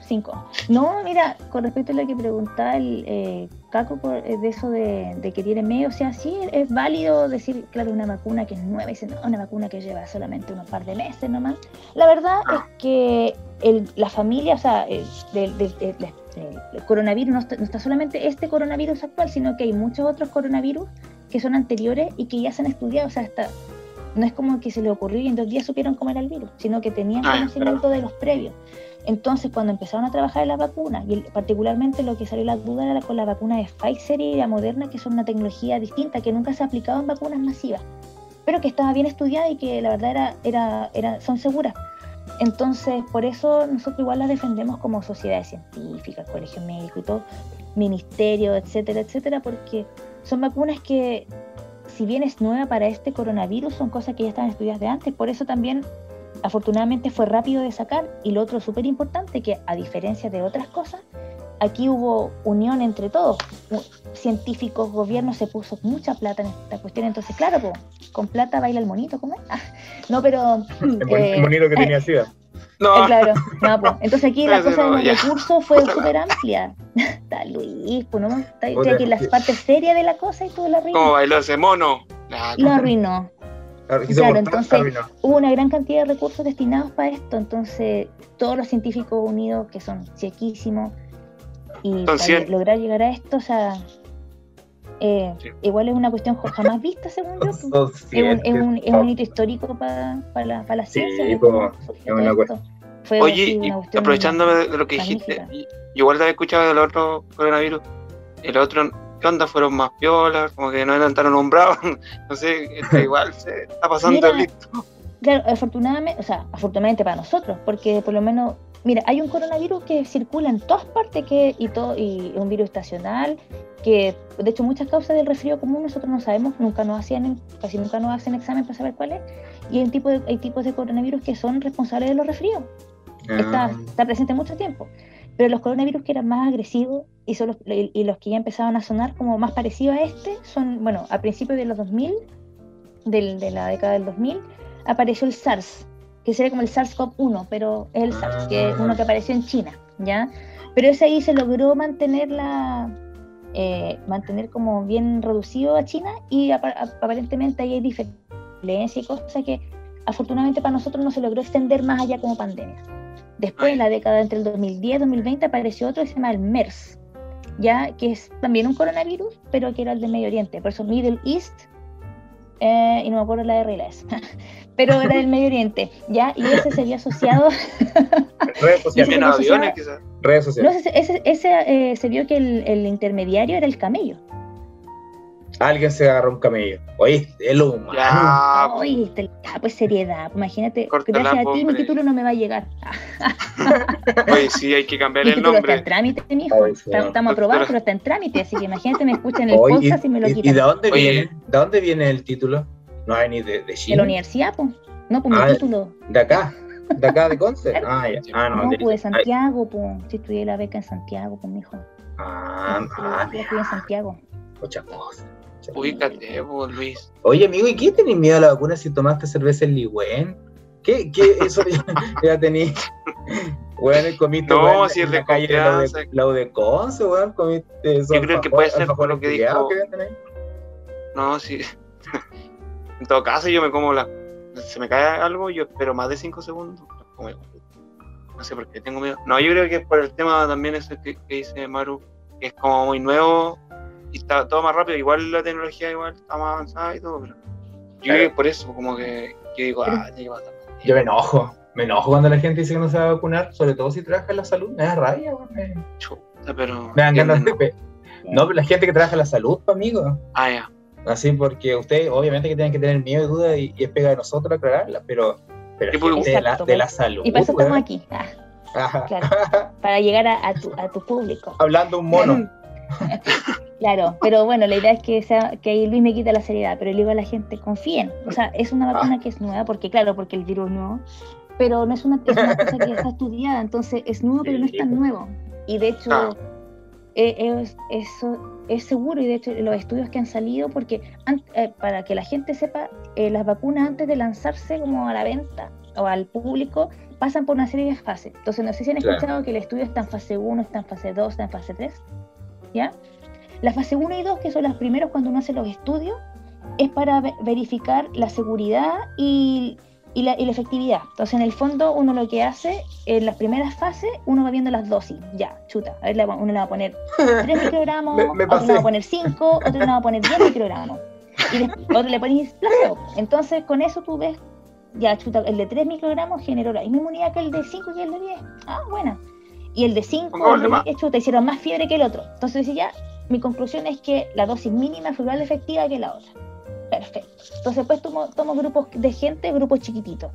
5. No, mira, con respecto a lo que preguntaba el eh, Caco por, eh, de eso de, de que tiene medio, o sea, sí es válido decir, claro, una vacuna que es nueva, y no, una vacuna que lleva solamente unos par de meses nomás. La verdad es que el- la familia, o sea, el, del- del- del- del- el coronavirus no está, no está solamente este coronavirus actual, sino que hay muchos otros coronavirus que son anteriores y que ya se han estudiado, o sea, hasta no es como que se le ocurrió y en dos días supieron cómo era el virus, sino que tenían Ah, conocimiento de los previos. Entonces, cuando empezaron a trabajar en la vacuna, y particularmente lo que salió la duda era con la vacuna de Pfizer y la Moderna, que son una tecnología distinta que nunca se ha aplicado en vacunas masivas. pero que estaba bien estudiada y que la verdad era, era, era, son seguras. Entonces, por eso nosotros igual las defendemos como sociedades científicas, colegio médico y todo, ministerio, etcétera, etcétera, porque son vacunas que, si bien es nueva para este coronavirus, son cosas que ya estaban estudiadas de antes, por eso también afortunadamente fue rápido de sacar. Y lo otro súper importante que a diferencia de otras cosas aquí hubo unión entre todos científicos gobiernos se puso mucha plata en esta cuestión entonces claro con plata baila el monito ¿cómo es? Ah, no pero el, eh, monito que eh, tenía sida no. Eh, claro, no, pues. Entonces aquí la cosa del recurso fue súper amplia. Está Luis, pues no, está, aquí la parte seria de la cosa y tú la arruinó. ¿Cómo bailó ese mono? lo arruinó. Claro, entonces hubo una gran cantidad de recursos destinados para esto, entonces todos los científicos unidos que son chequísimos y para lograr llegar a esto, o sea, eh, igual es una cuestión jamás vista, según yo. Es un, es, un, hito histórico para, la, para la ciencia. Oye, aprovechando de lo que dijiste, igual te he escuchado del otro coronavirus, el otro ¿qué onda? Fueron más piolas, como que no eran tan nombrados, no sé, este, igual se está pasando listo. Claro, afortunadamente, o sea, afortunadamente para nosotros, porque por lo menos, mira, hay un coronavirus que circula en todas partes que, y todo, y un virus estacional, que de hecho muchas causas del resfrío común nosotros no sabemos, nunca nos hacían, casi nunca nos hacen examen para saber cuál es, y hay, tipo de, hay tipos de coronavirus que son responsables de los resfríos. Está, ah. está presente mucho tiempo. Pero los coronavirus que eran más agresivos y, son los, y, los que ya empezaban a sonar como más parecidos a este son, bueno, a principios de los 2000, del, de la década del 2000, apareció el SARS, que sería como el SARS-CoV-1, pero es el SARS, que es uno que apareció en China, ¿ya? Pero ese ahí se logró mantener la, eh, mantener como bien reducido a China y aparentemente ahí hay diferencias y cosas que afortunadamente para nosotros no se logró extender más allá como pandemia. Después, en la década entre el 2010 y 2020, apareció otro que se llama el MERS, ya que es también un coronavirus, pero que era el de Medio Oriente, por eso Middle East, eh, y no me acuerdo la R y la S, pero era del Medio Oriente, ya, y ese se había asociado. Redes sociales. aviones, quizás. Redes sociales. No, ese, ese, eh, se vio que el, el intermediario era el camello alguien se agarró un camello. Oye, el humano. Ya, Oye, pues seriedad. Imagínate, gracias a ti mi título no me va a llegar. Oye, sí, hay que cambiar el nombre. Está en trámite, mijo. Estamos aprobados, pero está en trámite. Así que imagínate, me escuchan el podcast y, me lo quitan. ¿Y de dónde, viene, de dónde viene el título? No hay ni de, de Chile. De la universidad, pues. No, pues mi ah, título. De acá. ¿De acá de Conce? Ah, ya. Ah, no, no pues de Santiago, pues. Si estudié la beca en Santiago, pues, mijo. Ah, ah, Yo estudié en Santiago. Muchas cosas. Ubícate, vos, Luis. Oye, amigo, ¿y qué tenés miedo a la vacuna si tomaste cerveza en Ligüen? ¿Qué, qué, eso ya, ya tenés? Bueno, comiste no, weón, si es en de la calle la de, la de Conce, weón, comiste Yo creo que puede ser por lo que dijo. no, sí. en todo caso, yo me como la. Se me cae algo, yo espero más de 5 segundos. No sé por qué tengo miedo. No, yo creo que es por el tema también ese que, que dice Maru, que es como muy nuevo y está todo más rápido. Igual la tecnología igual está más avanzada y todo, pero yo creo que por eso, como que yo digo, ah, ya va Yo me enojo, me enojo cuando la gente dice que no se va a vacunar, sobre todo si trabaja en la salud, me da rabia, me... Chuta, pero... Me dan ganas de... No, pero la gente que trabaja en la salud, pues, amigo. Ah, ya. Así porque ustedes obviamente que tienen que tener miedo y duda y, es pega de nosotros aclararla, pero, pero de, la, de, la, salud. Y para eso estamos aquí. Ah, claro, para llegar a, a, tu, a tu público. Hablando un mono. Claro, pero bueno, la idea es que, sea, que ahí Luis me quita la seriedad, pero le digo a la gente, confíen. O sea, es una vacuna ah. que es nueva, porque claro, porque el virus es nuevo, pero no es una, es una cosa que está estudiada, entonces es nuevo, pero no es tan nuevo. Y de hecho, ah. es, eso es seguro, y de hecho los estudios que han salido, porque eh, para que la gente sepa, eh, las vacunas antes de lanzarse como a la venta o al público, pasan por una serie de fases. Entonces, no sé si han escuchado que el estudio está en fase 1, está en fase 2, está en fase 3, ¿ya? La fase 1 y 2, que son las primeros cuando uno hace los estudios, es para verificar la seguridad y, la, efectividad. Entonces, en el fondo, uno lo que hace, en las primeras fases, uno va viendo las dosis. Ya, chuta. A ver, uno le va a poner 3 microgramos, otro le va a poner 5, otro le va a poner 10 microgramos. Y otro le pones placebo. Entonces, con eso tú ves, ya, chuta, el de 3 microgramos generó la misma inmunidad que el de 5 y el de 10. Ah, bueno. Y el de 5, el de 10, chuta, hicieron más fiebre que el otro. Entonces, ya, mi conclusión es que la dosis mínima fue igual de efectiva que la otra. Perfecto. Entonces, pues tomo, tomo grupos de gente, grupos chiquititos.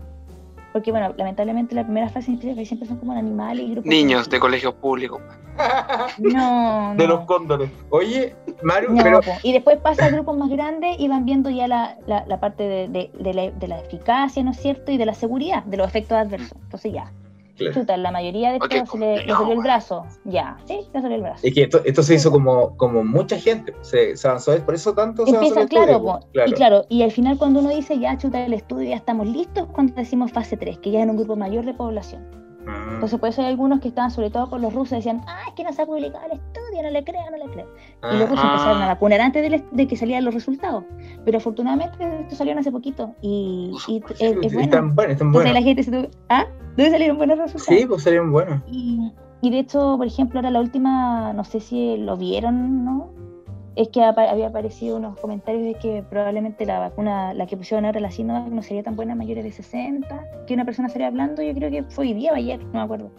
Porque, bueno, lamentablemente la primera fase que siempre son como animales y grupos. Niños de colegios públicos. No, De no. los cóndores. Oye, Maru, No, pero. Y después pasa a grupos más grandes y van viendo ya la, la, la parte de, de- de la, de la eficacia, ¿no es cierto? Y de la seguridad, de los efectos adversos. Entonces ya, Claro. chuta, la mayoría de Ok, estos se le, le complejo, salió el brazo. Ya, sí, le salió el brazo. es que esto, esto se hizo como, como mucha gente. Se, se avanzó, por eso tanto se avanzó. Empieza, el claro, estudio, claro. y claro, y al final cuando uno dice ya chuta el estudio, ya estamos listos, cuando decimos fase 3, que ya es en un grupo mayor de población. Mm. Entonces por eso hay algunos que estaban, sobre todo con los rusos, decían, ah, es que no se ha publicado el estudio, no le creo, no le creo. Y Ah, rusos Ah. empezaron a vacunar antes de, de que salieran los resultados. Pero afortunadamente esto salieron hace poquito y, y es, es bueno. Están buenos, están Entonces buenos. la gente se tuvo, ¿ah? ¿Dónde salieron buenos resultados? Sí, pues salieron buenos. Y, y de hecho, por ejemplo, ahora la última, no sé si lo vieron, ¿no? Es que había aparecido unos comentarios de que probablemente la vacuna, la que pusieron ahora, la Sinovac, no sería tan buena a mayores de 60, que una persona estaría hablando, yo creo que fue hoy día o ayer, no me acuerdo.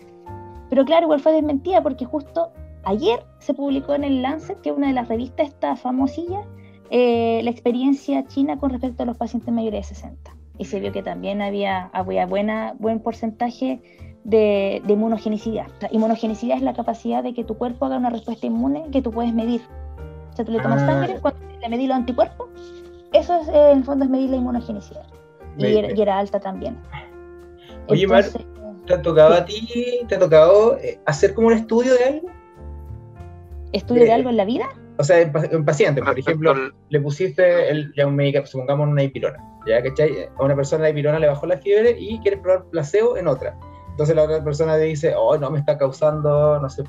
Pero claro, igual fue desmentida porque justo ayer se publicó en el Lancet, que es una de las revistas esta famosilla, eh, la experiencia china con respecto a los pacientes mayores de 60. Y se vio que también había, había buena, buen porcentaje de, de inmunogenicidad. O sea, inmunogenicidad es la capacidad de que tu cuerpo haga una respuesta inmune que tú puedes medir. O sea, tú le tomas Ah. sangre, cuando le medís los anticuerpos, eso es, eh, en el fondo es medir la inmunogenicidad. Y Me- era, y era alta también. Oye, Mar, Entonces, ¿Te ha tocado a ti, te ha tocado eh, hacer como un estudio de algo? ¿Estudio de algo en la vida? O sea, en, pa- en pacientes, por Respecto ejemplo, le pusiste el, ya un medicamento, supongamos una dipirona, ¿ya? ¿Cachai? A una persona la dipirona le bajó la fiebre y quiere probar placebo en otra. Entonces la otra persona le dice, oh, no, me está causando, no sé,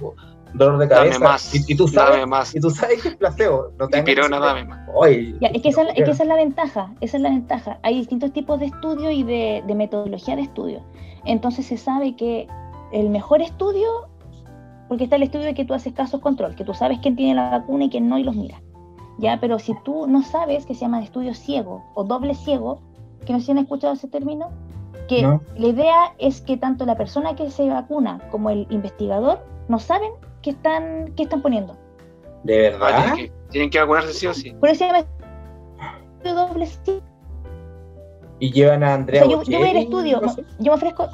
dolor de Dame cabeza. más. Y, y tú sabes, Dame más. y tú sabes que es placebo. No te hagas- dame más. Oye, Ya, es, que esa, es que esa es la ventaja, esa es la ventaja. Hay distintos tipos de estudio y de, de metodología de estudio. Entonces se sabe que el mejor estudio, porque está el estudio de que tú haces casos control, que tú sabes quién tiene la vacuna y quién no y los miras. Ya, pero si tú no sabes, que se llama estudio ciego o doble ciego, que no sé si han escuchado ese término, que No. la idea es que tanto la persona que se vacuna como el investigador no saben qué están, qué están poniendo. ¿De Ah, verdad? tienen, que, tienen que vacunarse sí o sí. Por eso se llama estudio doble ciego. Y llevan a O Andrea sea, yo, yo voy al estudio, no sé. yo me ofrezco.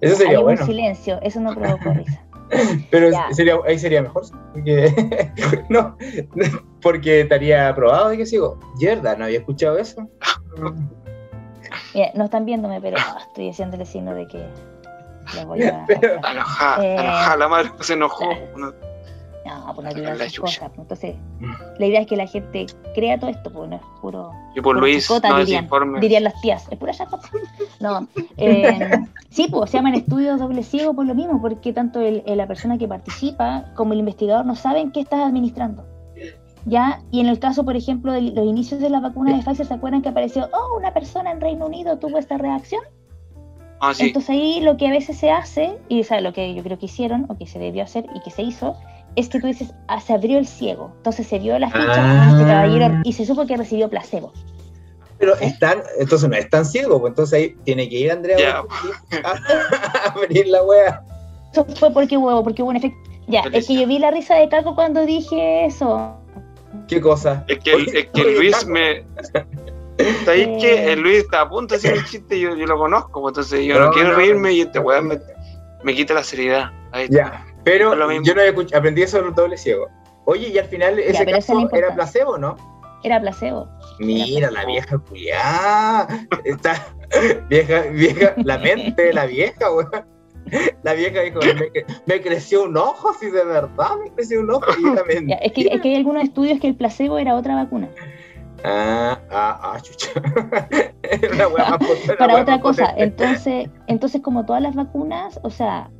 Eso Hay sería un bueno. silencio, eso no provocó risa. Pero Ya. sería, ahí sería mejor, porque, no, porque estaría aprobado de que sigo. Yerda, no había escuchado eso. Mira, no están viéndome, pero estoy haciéndole signo de que lo voy a. Pero- Está enojada, Eh, la madre se enojó. claro. No, No, pues no digan La esas chucha. cosas. pues, Entonces, la idea es que la gente crea todo esto, pues no es puro. Y por puro Luis, chicota, no dirían, desinforme. dirían las tías, es pura chacota. No, eh, sí, pues se llaman estudios doble ciego por lo mismo, porque tanto el- el- la persona que participa como el investigador no saben qué estás administrando. ¿Ya? Y en el caso, por ejemplo, de los inicios de la vacuna de Pfizer, ¿se acuerdan que apareció, oh, una persona en Reino Unido tuvo esta reacción? Ah, sí. Entonces ahí lo que a veces se hace, y sea, lo que yo creo que hicieron, o que se debió hacer y que se hizo, es que tú dices, ah, se abrió el ciego. Entonces se vio la ficha, Ah. este caballero, y se supo que recibió placebo. Pero están, entonces no es tan ciego, pues entonces ahí tiene que ir Andrea Ya. A, a abrir la wea. Eso fue porque hubo, porque hubo un efecto. Ya, es que yo vi la risa de Caco cuando dije eso. ¿Qué cosa? Es que, Oye, es que oye, Luis me. ¿Sabéis Eh. que el Luis está a punto de hacer un chiste y yo, yo lo conozco? pues, Entonces yo no, No, quiero no. reírme y este weón me, me quita la seriedad. Ahí está. Ya, pero Es lo mismo. yo no había escuch- aprendí eso del doble ciego. Oye, y al final ese lo caso era placebo, ¿no? Era placebo. Mira, la vieja culiá. Está vieja, vieja, la mente de la vieja, weón. La vieja dijo, me, cre- me creció un ojo, sí, de verdad me creció un ojo. Y Ya, es, que, es que hay algunos estudios que el placebo era otra vacuna. Ah, ah, ah, chucha. Wea más potente, para otra cosa. potente. Entonces, entonces, como todas las vacunas, o sea,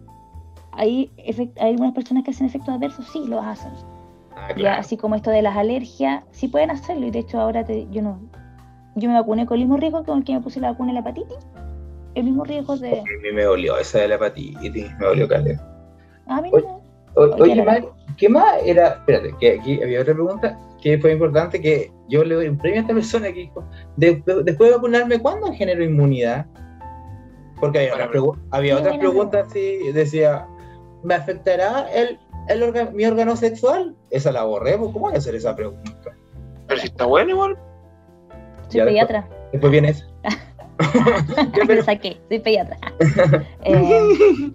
hay, hay algunas personas que hacen efectos adversos, sí, los hacen. Ah, Ya, así como esto de las alergias, sí pueden hacerlo. Y de hecho, ahora te- yo no. Yo me vacuné con el mismo riesgo con el que me puse la vacuna de la hepatitis. El mismo riesgo de. A mí me dolió esa de la hepatitis, me dolió caleta. A mí Oye, no. O- Oye, Oye, Mar, ¿qué más era? Espérate, que aquí había otra pregunta que fue importante, que yo le doy un premio a esta persona que dijo, "De- de- después de vacunarme, ¿cuándo genero inmunidad? Porque había, Buena otras, pregu- había otras preguntas así, decía, ¿me afectará el, el orga- mi órgano sexual? Esa la borré, pues, ¿cómo voy a hacer esa pregunta? Pero si está bueno igual. Soy Ya, pediatra. Después viene eso. Lo saqué, soy pediatra. Eh,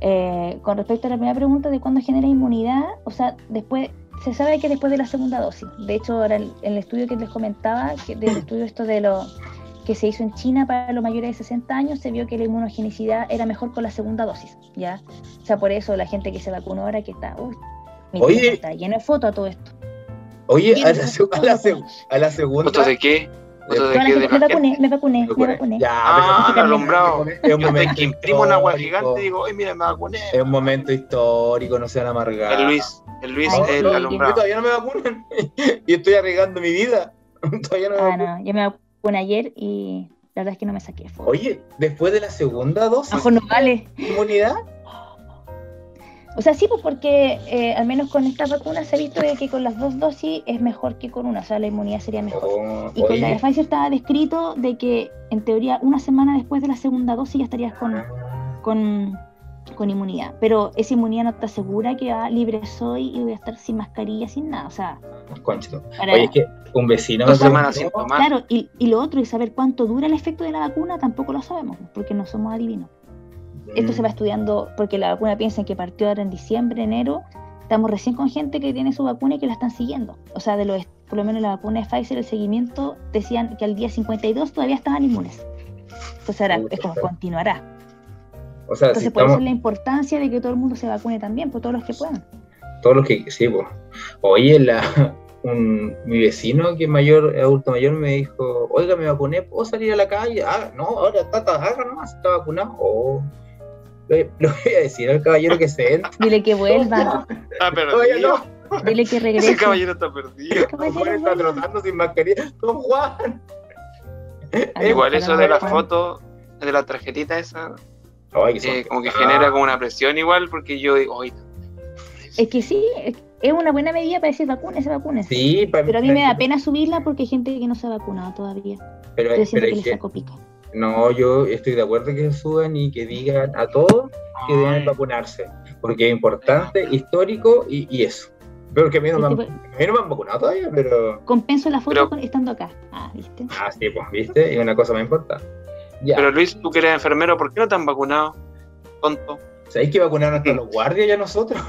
eh, con respecto a la primera pregunta de cuándo genera inmunidad, o sea, después se sabe que después de la segunda dosis. De hecho, ahora el, el estudio que les comentaba, que del estudio esto de lo que se hizo en China para los mayores de 60 años, se vio que la inmunogenicidad era mejor con la segunda dosis, ¿ya? O sea, por eso la gente que se vacunó ahora que está, uy, mi Oye. está lleno de fotos a todo esto. Oye, a la, a la a la segunda. ¿Fotos de qué? ¿Fotos de qué? De me vacuné, me vacuné, me vacuné. Ya, Ah, el alumbrado. Es un Yo momento que imprimo una agua histórico. gigante y digo, ay, mira, me vacuné. Es un momento histórico, no sean amargados. El Luis, el Luis, Ay, el. Yo alumbrado. todavía no me vacunan y estoy arriesgando mi vida. todavía no me Ah, vacunan. no, yo me vacuné ayer y la verdad es que no me saqué fotos. Oye, después de la segunda dosis, Mejor no vale. inmunidad. O sea, sí, pues porque eh, al menos con esta vacuna se ha visto que con las dos dosis es mejor que con una, o sea, la inmunidad sería mejor. Oh, Y con la de oye, Pfizer estaba descrito de que en teoría una semana después de la segunda dosis ya estarías con, con, con inmunidad. Pero esa inmunidad no te asegura que ah, libre soy y voy a estar sin mascarilla, sin nada. O sea, Conchito. para, Oye, es que un vecino me Dos semanas sin tomar. claro, y, y lo otro es saber cuánto dura el efecto de la vacuna, tampoco lo sabemos, porque no somos adivinos. Esto se va estudiando porque la vacuna piensan que partió ahora en diciembre, enero. Estamos recién con gente que tiene su vacuna y que la están siguiendo. O sea, de los, por lo menos la vacuna de Pfizer, el seguimiento decían que al día 52 todavía estaban inmunes. Entonces ahora es como continuará. O sea, si Entonces por eso es la importancia de que todo el mundo se vacune también, por todos los que puedan. todos los que sí, pues. Oye, la, un, mi vecino que es mayor, adulto mayor, me dijo, oiga, me vacuné, ¿puedo salir a la calle? Ah, no, ahora está, está, haga nomás, está vacunado. Oh. Le, le voy a decir al caballero que se entre. Dile que vuelva, Ah, no. dile que Ese regrese. caballero está perdido. Don Juan está trotando sin mascarilla. Don Juan. Ah, Igual eso de la Juan. foto, de la tarjetita esa, Ay, eh, como que Ah, genera como una presión igual, porque yo digo, oye, Es que sí, es- una buena medida para decir vacúnese, vacúnese. Sí, pa- Pero a mí me da pena subirla porque hay gente que no se ha vacunado todavía. Pero, siento pero que es les que- saco pica. no, yo estoy de acuerdo que suban y que digan a todos que deben vacunarse. Porque es importante, histórico y, y eso. Pero que a mí no, me han, Este, a mí no me han vacunado todavía, pero. Compenso la foto Pero- con- estando acá. Ah, ¿viste? Ah, sí, pues, viste, es una cosa más importante. Ya. pero Luis, tú que eres enfermero, ¿por qué no te han vacunado? Tonto. ¿Sabéis que vacunaron hasta los guardias ya nosotros?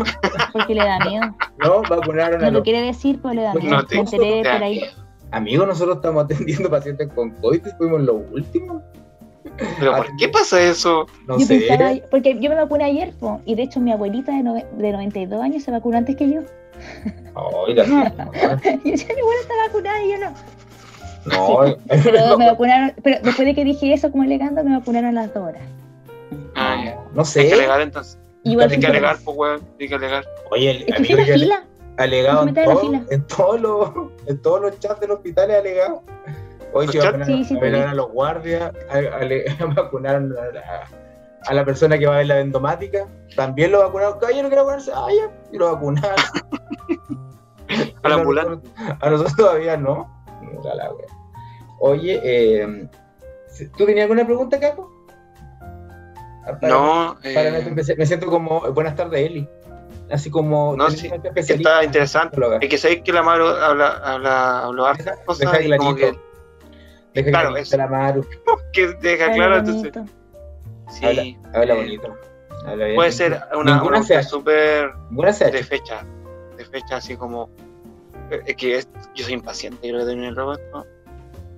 Porque le da miedo. No, vacunaron a No lo los. quiere decir, pero le da No miedo. te- Me enteré te por ahí. Amigos, nosotros estamos atendiendo pacientes con COVID y fuimos los últimos. ¿Pero por qué pasa eso? No yo sé. pensaba, porque yo me vacuné ayer, po, y de hecho mi abuelita de, nove- de 92 años se vacunó antes que yo. Ay, la. Y yo decía, mi abuela está vacunada y yo no. No, Pero me vacunaron, pero después de que dije eso como alegando, me vacunaron a las dos horas. Ah, ya. no Hay que sé. alegar entonces. Igual Hay que alegar, pues, weón. Hay que alegar. Oye, el Es que amigo a yo fila. alegado en, todo- todos los en todos los chats de los hospitales alegado. Hoy ¿Los se vacunaron, Sí, vacunaron a los guardias, a- vacunaron a la, a la persona que va a ver la vendomática, también lo vacunaron, caballero quiere vacunarse, ah, ya, y lo vacunaron. A la ambulante. A nosotros todavía no. La wea. Oye, eh, ¿tú tenías alguna pregunta, Caco? Ah, para- No, para no eh, te- me siento como, buenas tardes, Eli. Así como, No, sí, está interesante. es que sabéis que la Maru habla, habla, habló hartas Deja- cosas deja y como que. Deja Claro, eso. la Maru. que deja Habla claro, entonces, bonito. sí. Habla eh, bonito. Habla bien. Puede ser una, Ninguna una Ninguna ha de fecha, de fecha así como, es que es- yo soy impaciente, creo que termine el robot, ¿no?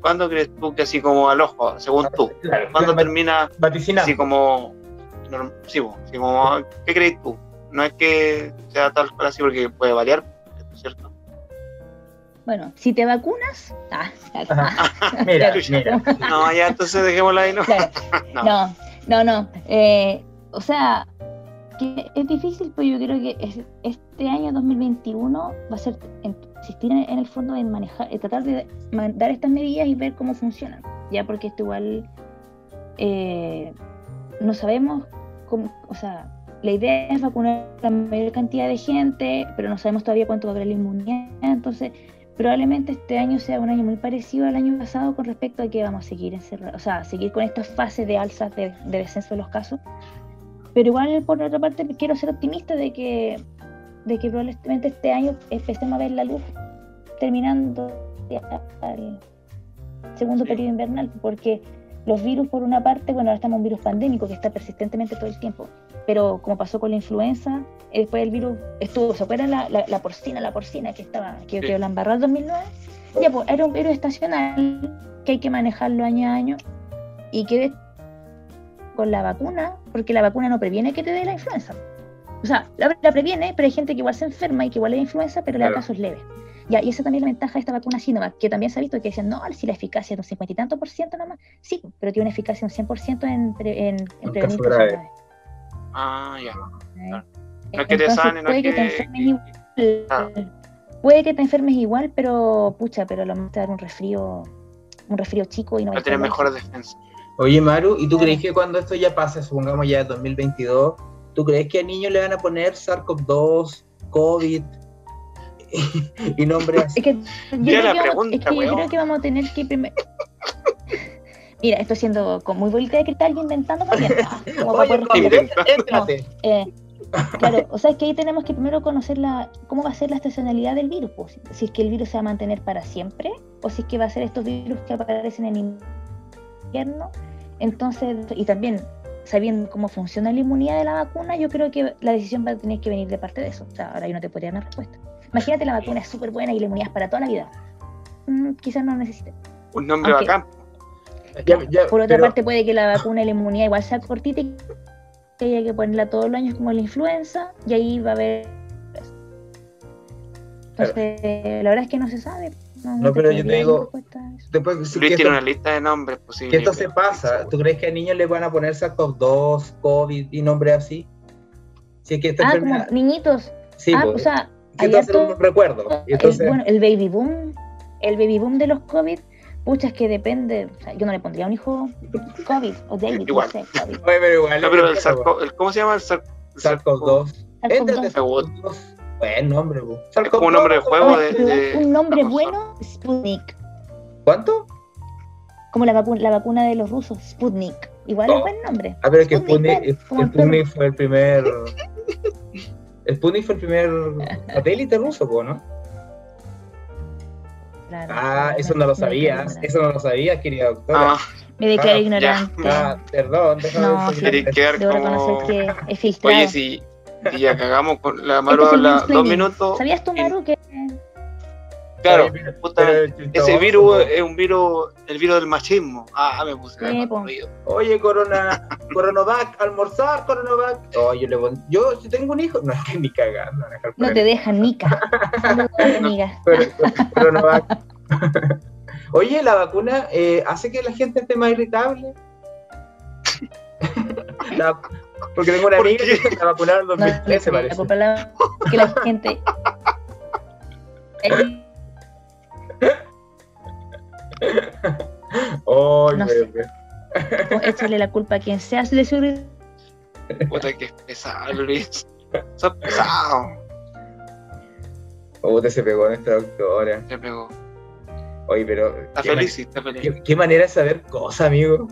¿Cuándo crees tú que así como al ojo, según tú? Claro, ¿Cuándo claro, termina vaticinado. así como, norm- sí, así como, ¿qué crees tú? No es que sea tal cual así porque puede variar, ¿cierto? Bueno, si te vacunas. Ah, claro. Ajá. Mira, mira. No, ya entonces dejémosla ahí, ¿no? Claro. No. No, no, no. Eh, o sea, que es difícil, pero yo creo que es- este año 2021 va a ser insistir en, el fondo en manejar, tratar de dar estas medidas y ver cómo funcionan. Ya porque esto igual eh, no sabemos cómo, o sea, la idea es vacunar a la mayor cantidad de gente, pero no sabemos todavía cuánto va a haber la inmunidad. Entonces, probablemente este año sea un año muy parecido al año pasado con respecto a que vamos a seguir encerrados, o sea, seguir con esta fase de alza de, de descenso de los casos. Pero igual, por otra parte, quiero ser optimista de que, de que probablemente este año empecemos a ver la luz terminando al segundo periodo invernal, porque los virus, por una parte, bueno, ahora estamos en un virus pandémico que está persistentemente todo el tiempo, pero como pasó con la influenza, eh, después el virus estuvo, ¿se acuerdan la, la, la porcina, la porcina que estaba, que, Sí. que la embarró en 2009? Ya, pues era un virus estacional que hay que manejarlo año a año y que con la vacuna, porque la vacuna no previene que te dé la influenza. O sea, la, la previene, pero hay gente que igual se enferma y que igual le da influenza, pero le da casos leves. Ya, y esa también es la ventaja de esta vacuna Sinovac, que también se ha visto que dicen, no, si la eficacia es de un 50 y tanto por ciento nada más. Sí, pero tiene una eficacia de un 100% en, pre- en, en prevenir grave. Ah, ya. No es que te sane, no puede es que te que. enfermes que- igual. Claro. Puede que te enfermes igual, pero pucha, pero lo más te va a dar un resfrío, un resfrío chico y no Va a a tener mejores defensas. Oye, Maru, ¿y tú crees que cuando esto ya pase, supongamos ya 2022, ¿tú crees que a niños le van a poner SARS-CoV-2, COVID y nombres así? Es que yo, la que, vamos, pregunta, es que yo creo que vamos a tener que primero. Mira, esto siendo con muy bolita de cristal y inventando también. como para Oye, poder éntrate. Eh, claro, o sea, es que ahí tenemos que primero conocer la, cómo va a ser la estacionalidad del virus. pues, si es que el virus se va a mantener para siempre o si es que va a ser estos virus que aparecen en invierno. Entonces, y también sabiendo cómo funciona la inmunidad de la vacuna, yo creo que la decisión va a tener que venir de parte de eso. O sea, ahora yo no te podría dar una respuesta. Imagínate la vacuna es súper buena y la inmunidad es para toda la vida. Mm, quizás no necesite. Un nombre Aunque- bacán. Ya- ya, Por otra pero- parte, puede que la vacuna y la inmunidad igual sea cortita y que haya que ponerla todos los años como la influenza, y ahí va a haber. Entonces, la verdad es que no se sabe. No, No, pero yo te digo- después, si Luis que tiene esto, una lista de nombres posibles. esto se pasa, ¿tú crees que a niños les van a poner SARS-CoV-2, COVID y nombres así? Si es que esta Ah, como niñitos. Sí, ah, pues, o sea, harto- un recuerdo. Y el, entonces, bueno, el baby boom, el baby boom de los COVID, pucha, es que depende. O sea, yo no le pondría a un hijo COVID o David, Igual. no sé, COVID. Oye, pero igual. No, pero el es sarco, el, ¿cómo se llama el sarco? SARS-CoV-2. Éntrate, SARS-CoV-2. SARS-CoV-2. Buen nombre, bu. Es como un nombre de juego de. De- un nombre de- bueno, Sputnik. ¿Cuánto? Como la, vacu- la vacuna de los rusos, Sputnik. Igual Oh. es buen nombre. Ah, pero es que Sputnik, Sputnik, fue el primer. Sputnik fue el primer satélite ruso, po, ¿no? Claro, Ah, claro, eso no lo sabías. Eso no lo sabías, querida doctora. Ah, Me declaro Ah, ignorante. Ah, perdón, déjame No, quería quedar Debo como. reconocer que he filtrado. Oye, si, si ya cagamos con la Maru habla dos minutos. ¿Sabías tú, y- Maru, que Claro, justamente. Ese virus es un virus, el virus del machismo. Ah, me puse. Oye, Corona, Coronovac, almorzar, Coronovac. Oh, yo le yo si tengo un hijo, no es que ni dejar no por te dejan nica? Amiga. Coronovac. Oye, la vacuna eh, hace que la gente esté más irritable. La- porque tengo una ¿Por amiga qué? que se la vacunaron en No, 2013, la parece. culpa la- que la gente. Oh, No sé. Échale la culpa a quien sea de su Puta que es pesado, Luis. Sos pesado. Usted se pegó nuestra doctora. Se pegó. Oye, pero. Está qué feliz, sí, está feliz. Qué, qué manera de saber cosas, amigo.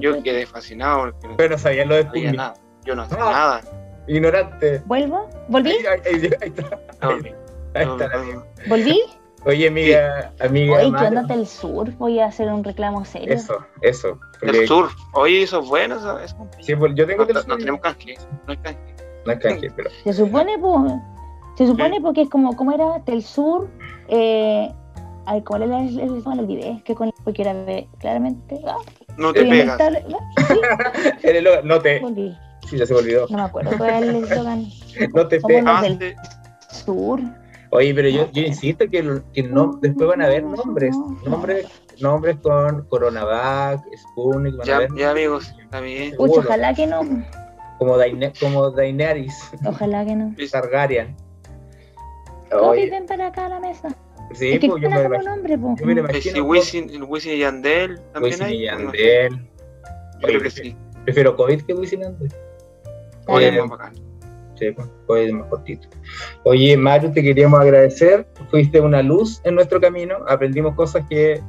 Yo quedé fascinado porque no Pero no sabía lo de sabía Sputnik. nada. Yo no sé Ah. nada. Ignorante. ¿Vuelvo? ¿Volví? Ahí, ahí- ahí- ahí está. No, Ahí, no, está la no, amiga. ¿Volví? Oye, amiga, amiga. Oye, ¿qué onda del sur? Voy a hacer un reclamo serio. Eso, eso. Porque- Del sur. Oye, eso es bueno. Eso, eso. Sí, pues, yo tengo No, del no sur. tenemos canje. No hay canje. No es canje, pero. Se supone, pues. Se supone porque es como, ¿cómo era? Del sur. Eh, ay, ¿cuál era el, lo olvidé? Que con porque era ve- claramente. Ah, No te pegas. inestable. Ah, sí, El no te. volví. Sí, ya se me olvidó. No me acuerdo cuál era el eslogan. No te Somos pe. los Ah, del sí. sur. Oye, pero yo, yo insisto que, el- que no, después van a haber nombres. Nombres, nombres con Coronavac, Sputnik, van a Ya, haber ya, amigos. Pucha, Seguro. ojalá que no. como, Daine- como Daenerys Ojalá que no. Luis, Targaryen. Oye, ven para acá a la mesa. Sí, es que pues yo me imagino. nombre, pues. Yo me lo eh, imagino. Si Wisin, el Wisin y Yandel también Wisin hay. y No. Yandel. Yo creo que sí. Prefiero COVID que Wisin y Yandel. Oye, Oye, más bacán. Sí, pues, COVID es más cortito. Oye, Mario, te queríamos agradecer. Fuiste una luz en nuestro camino. Aprendimos cosas que,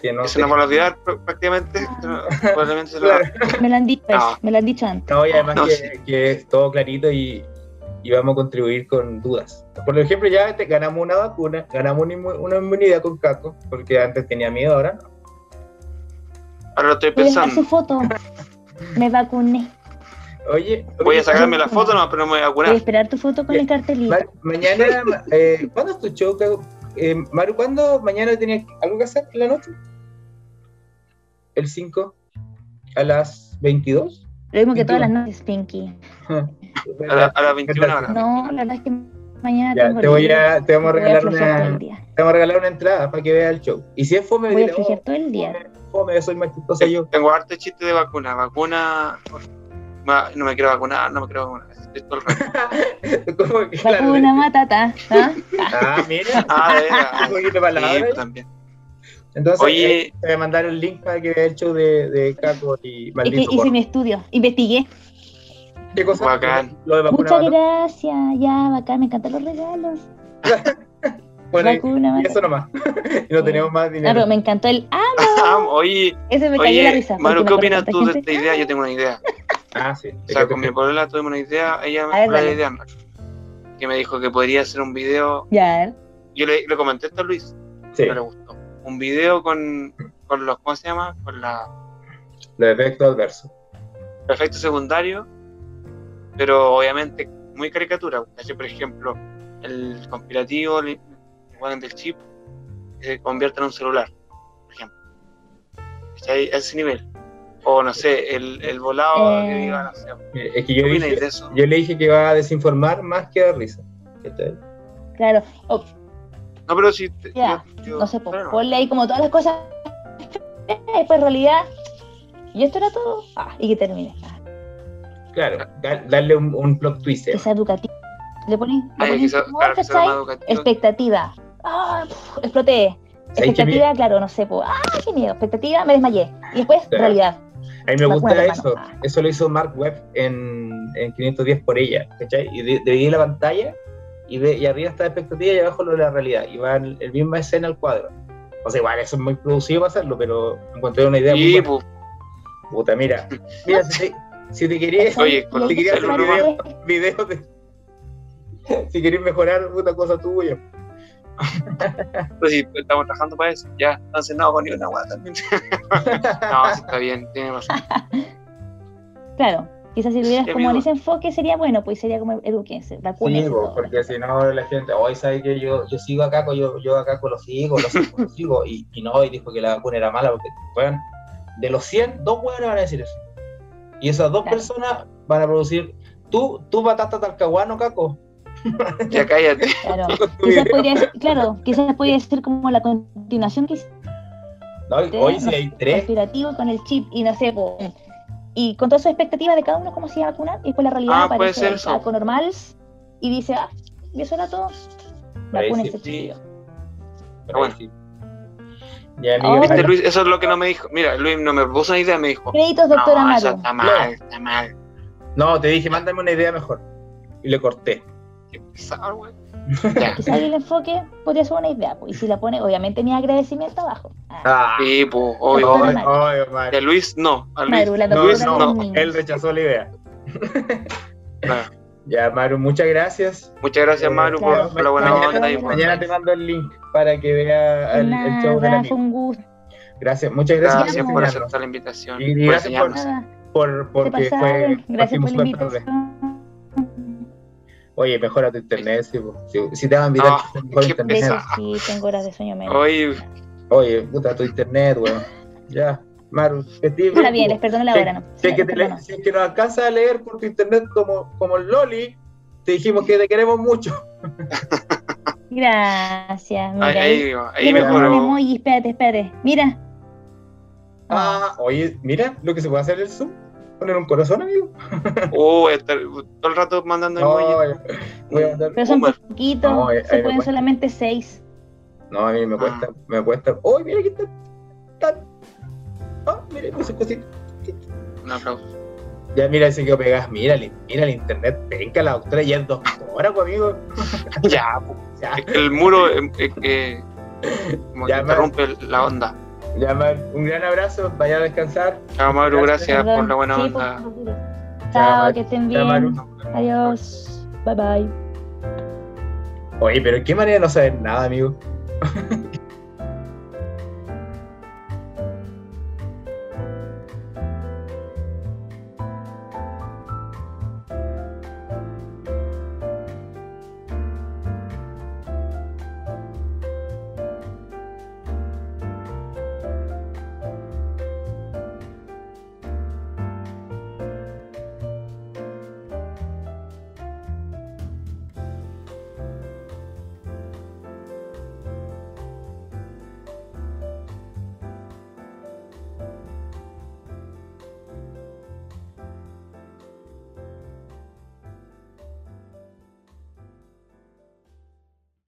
que no se nos va a olvidar pr- prácticamente. Ah. Probablemente se nos Claro. Me lo han dicho, No. me lo han dicho antes. No, y además No, que, sí. que es todo clarito y, y vamos a contribuir con dudas. Por ejemplo, ya te- ganamos una vacuna, ganamos una, inmu- una inmunidad con Caco, porque antes tenía miedo, ahora no. Ahora lo estoy Voy a dejar su pensando. foto. Me vacuné. Oye, Voy a oye, sacarme la foto, no, pero no me voy a Voy a esperar tu foto con Ya. el cartelito. Ma- mañana, eh, ¿cuándo es tu show, Caco? Eh, Maru, ¿cuándo mañana tenías algo que hacer en la noche? ¿El 5? ¿A las 22? Lo mismo que todas las noches, Pinky. A, la- a las 21 horas. No, la verdad es que mañana Ya, tengo te voy a, te vamos a regalar una, te vamos a regalar una entrada para que veas el show. Y si es fome, Voy a oh, todo el día. fome, fome, soy más chistosa yo. Tengo harto chiste de vacuna. Vacuna. No me quiero vacunar, no me quiero vacunar. El que, claro, Vacuna matata. ¿ah? Ah, mira. Ah, de veras. Un poquito de palabras. Sí, también. Entonces, Oye. eh, te voy a mandar el link para que veas el show de, de Caco y Es que maldito. hice mi estudio, investigué. ¿Qué cosa? Bacán. Lo de vacuna. Muchas gracias, ya, bacán, me encantan los regalos. Bueno, Vacuna y eso nomás. y no Sí. tenemos más Ah, dinero. pero me encantó el. ¡Ah! Ah, oye, Ese me cayó la risa. Manu, ¿qué opinas tú de esta idea? Yo tengo una idea. Ah, sí. O sea, con mi polola tuve una idea, ella me fue la idea, que me dijo que podría hacer un video. Ya, Yo le, le comenté esto a Luis, Sí, no le gustó. Un video con, con los, ¿cómo se llama? Con la, los efectos adversos. los efectos secundarios, pero obviamente muy caricatura. Por ejemplo, el conspirativo, el, del chip, se convierte en un celular, por ejemplo. ¿Cachai? A ese nivel. O no sé, el, el volado Eh. que diga, no sé. Eh, Es que ¿Qué yo, opináis dije, de eso? yo le dije que iba a desinformar más que a dar risa. Claro. No, pero si. te- Ya, yo- yo- no sé, bueno, ponle ahí como todas las cosas. Después en realidad. Y esto era todo. Ah, y que termine. Ah, Claro, da- darle un, un plot twist. que sea educativo. Le pones. Expectativa. Ah, exploté. ¿Sabes que Expectativa, claro, no sé, po. ah, qué miedo. Expectativa, me desmayé. Y después, Claro. realidad. A mí me gusta eso. Ah. Eso lo hizo Mark Webb en, en 510 por ella. ¿Cachai? Y de- dividí la pantalla y, ve, y arriba está la expectativa y abajo lo de la realidad. Y va el, el misma escena al cuadro. O sea, igual eso es muy producido para hacerlo, pero encontré una idea muy buena. pues, Puta, mira. Mira, si si te querías, Oye, ahí si querías se hacer parece- video, videos de. Si querías mejorar, puta cosa tuya. pues sí, estamos trabajando para eso. Ya, entonces no, con ni una guata también. no, sí, está bien, tiene razón. Claro. Quizás si lo vieras Sí, como amigo. ese enfoque sería bueno, pues sería como eduquense, vacúnense Sí, todos. porque si no la gente, hoy sabe que yo, yo sigo acá, yo, yo acá con los sigo, lo sigo, lo sigo, y, y no, y dijo que la vacuna era mala, porque, weón, de los 100, dos weones van a decir eso. Y esas dos Claro. personas van a producir, tú, tú batata talcahuano, caco. Ya cállate. Claro. Quizás podría ser, claro, quizás podría ser como la continuación que No, hoy si hay tres, conspirativo con el chip y no sé, po, y con todas sus expectativas de cada uno cómo se iba a vacunar, y después la realidad Ah, puede aparece ser el eso. saco normal y dice, ah, eso era todo. Ahí Vacúnese, sí, bueno. sí. Ya, ¿Viste, dale. Luis? Eso es lo que no me dijo. Mira, Luis no me puso una idea, me dijo. Créditos, doctora no, eso está mal, está mal. no, te dije, mándame una idea mejor. Y le corté. Qué pesado, güey. Ya. Quizás el enfoque podría ser una idea, pues, y si la pone, obviamente mi agradecimiento abajo. Ah, Ah, Sí, pues, obvio. Ay, Y a. Luis no. A Luis, Maru, la No, Luis no, él rechazó la idea. Claro. Ya, Maru, muchas gracias. Muchas gracias, Eh, Maru, claro. por, la buena mañana, onda. y por- mañana te mando el link para que vea el, el show Nada, amigo. fue un gusto. Gracias, muchas gracias, Gracias por aceptar la invitación. Y- gracias por- por, porque fue. Gracias por la invitación. Oye, mejora tu internet, si, si te van a invitar, No, que mejor internet. De sí, tengo horas de sueño menos. Oye, Oye, puta, tu internet, weón. Ya, Maru, que estés Está bien, les perdono la Si- hora, ¿no? Si es que, te Les le- perdono. si es que nos alcanza a leer por tu internet como, como el Loli, te dijimos que te queremos mucho. Gracias. Mira, ahí, ahí, ahí, me emoji, espérate, espérate. Mira. Ah, oye, mira lo que se puede hacer en el Zoom. Poner un corazón, amigo. Oh, estar todo el rato mandando No, emojis. voy a mandar- Pero son poquitos, No, ahí- ahí se pueden cuesta. solamente seis. No, a mí me cuesta, me cuesta. ¡Oh, mira aquí está! está- Ah, mira, puse cosita. Un aplauso. Ya, mira, ese que pegas. Mira, el- mira el internet. Venga, la doctora ya es doctora, pues, amigo. Ya, po. Ya, es que el muro eh, eh, que como que Ya, interrumpe la onda. ya, Mar, un gran abrazo. Vaya a descansar. Chao, Maru, Gracias. gracias por la buena Sí, onda. Chao, Chao, que estén Chao, bien. Adiós. Bye bye. Oye, pero qué manera de no saber nada, amigo.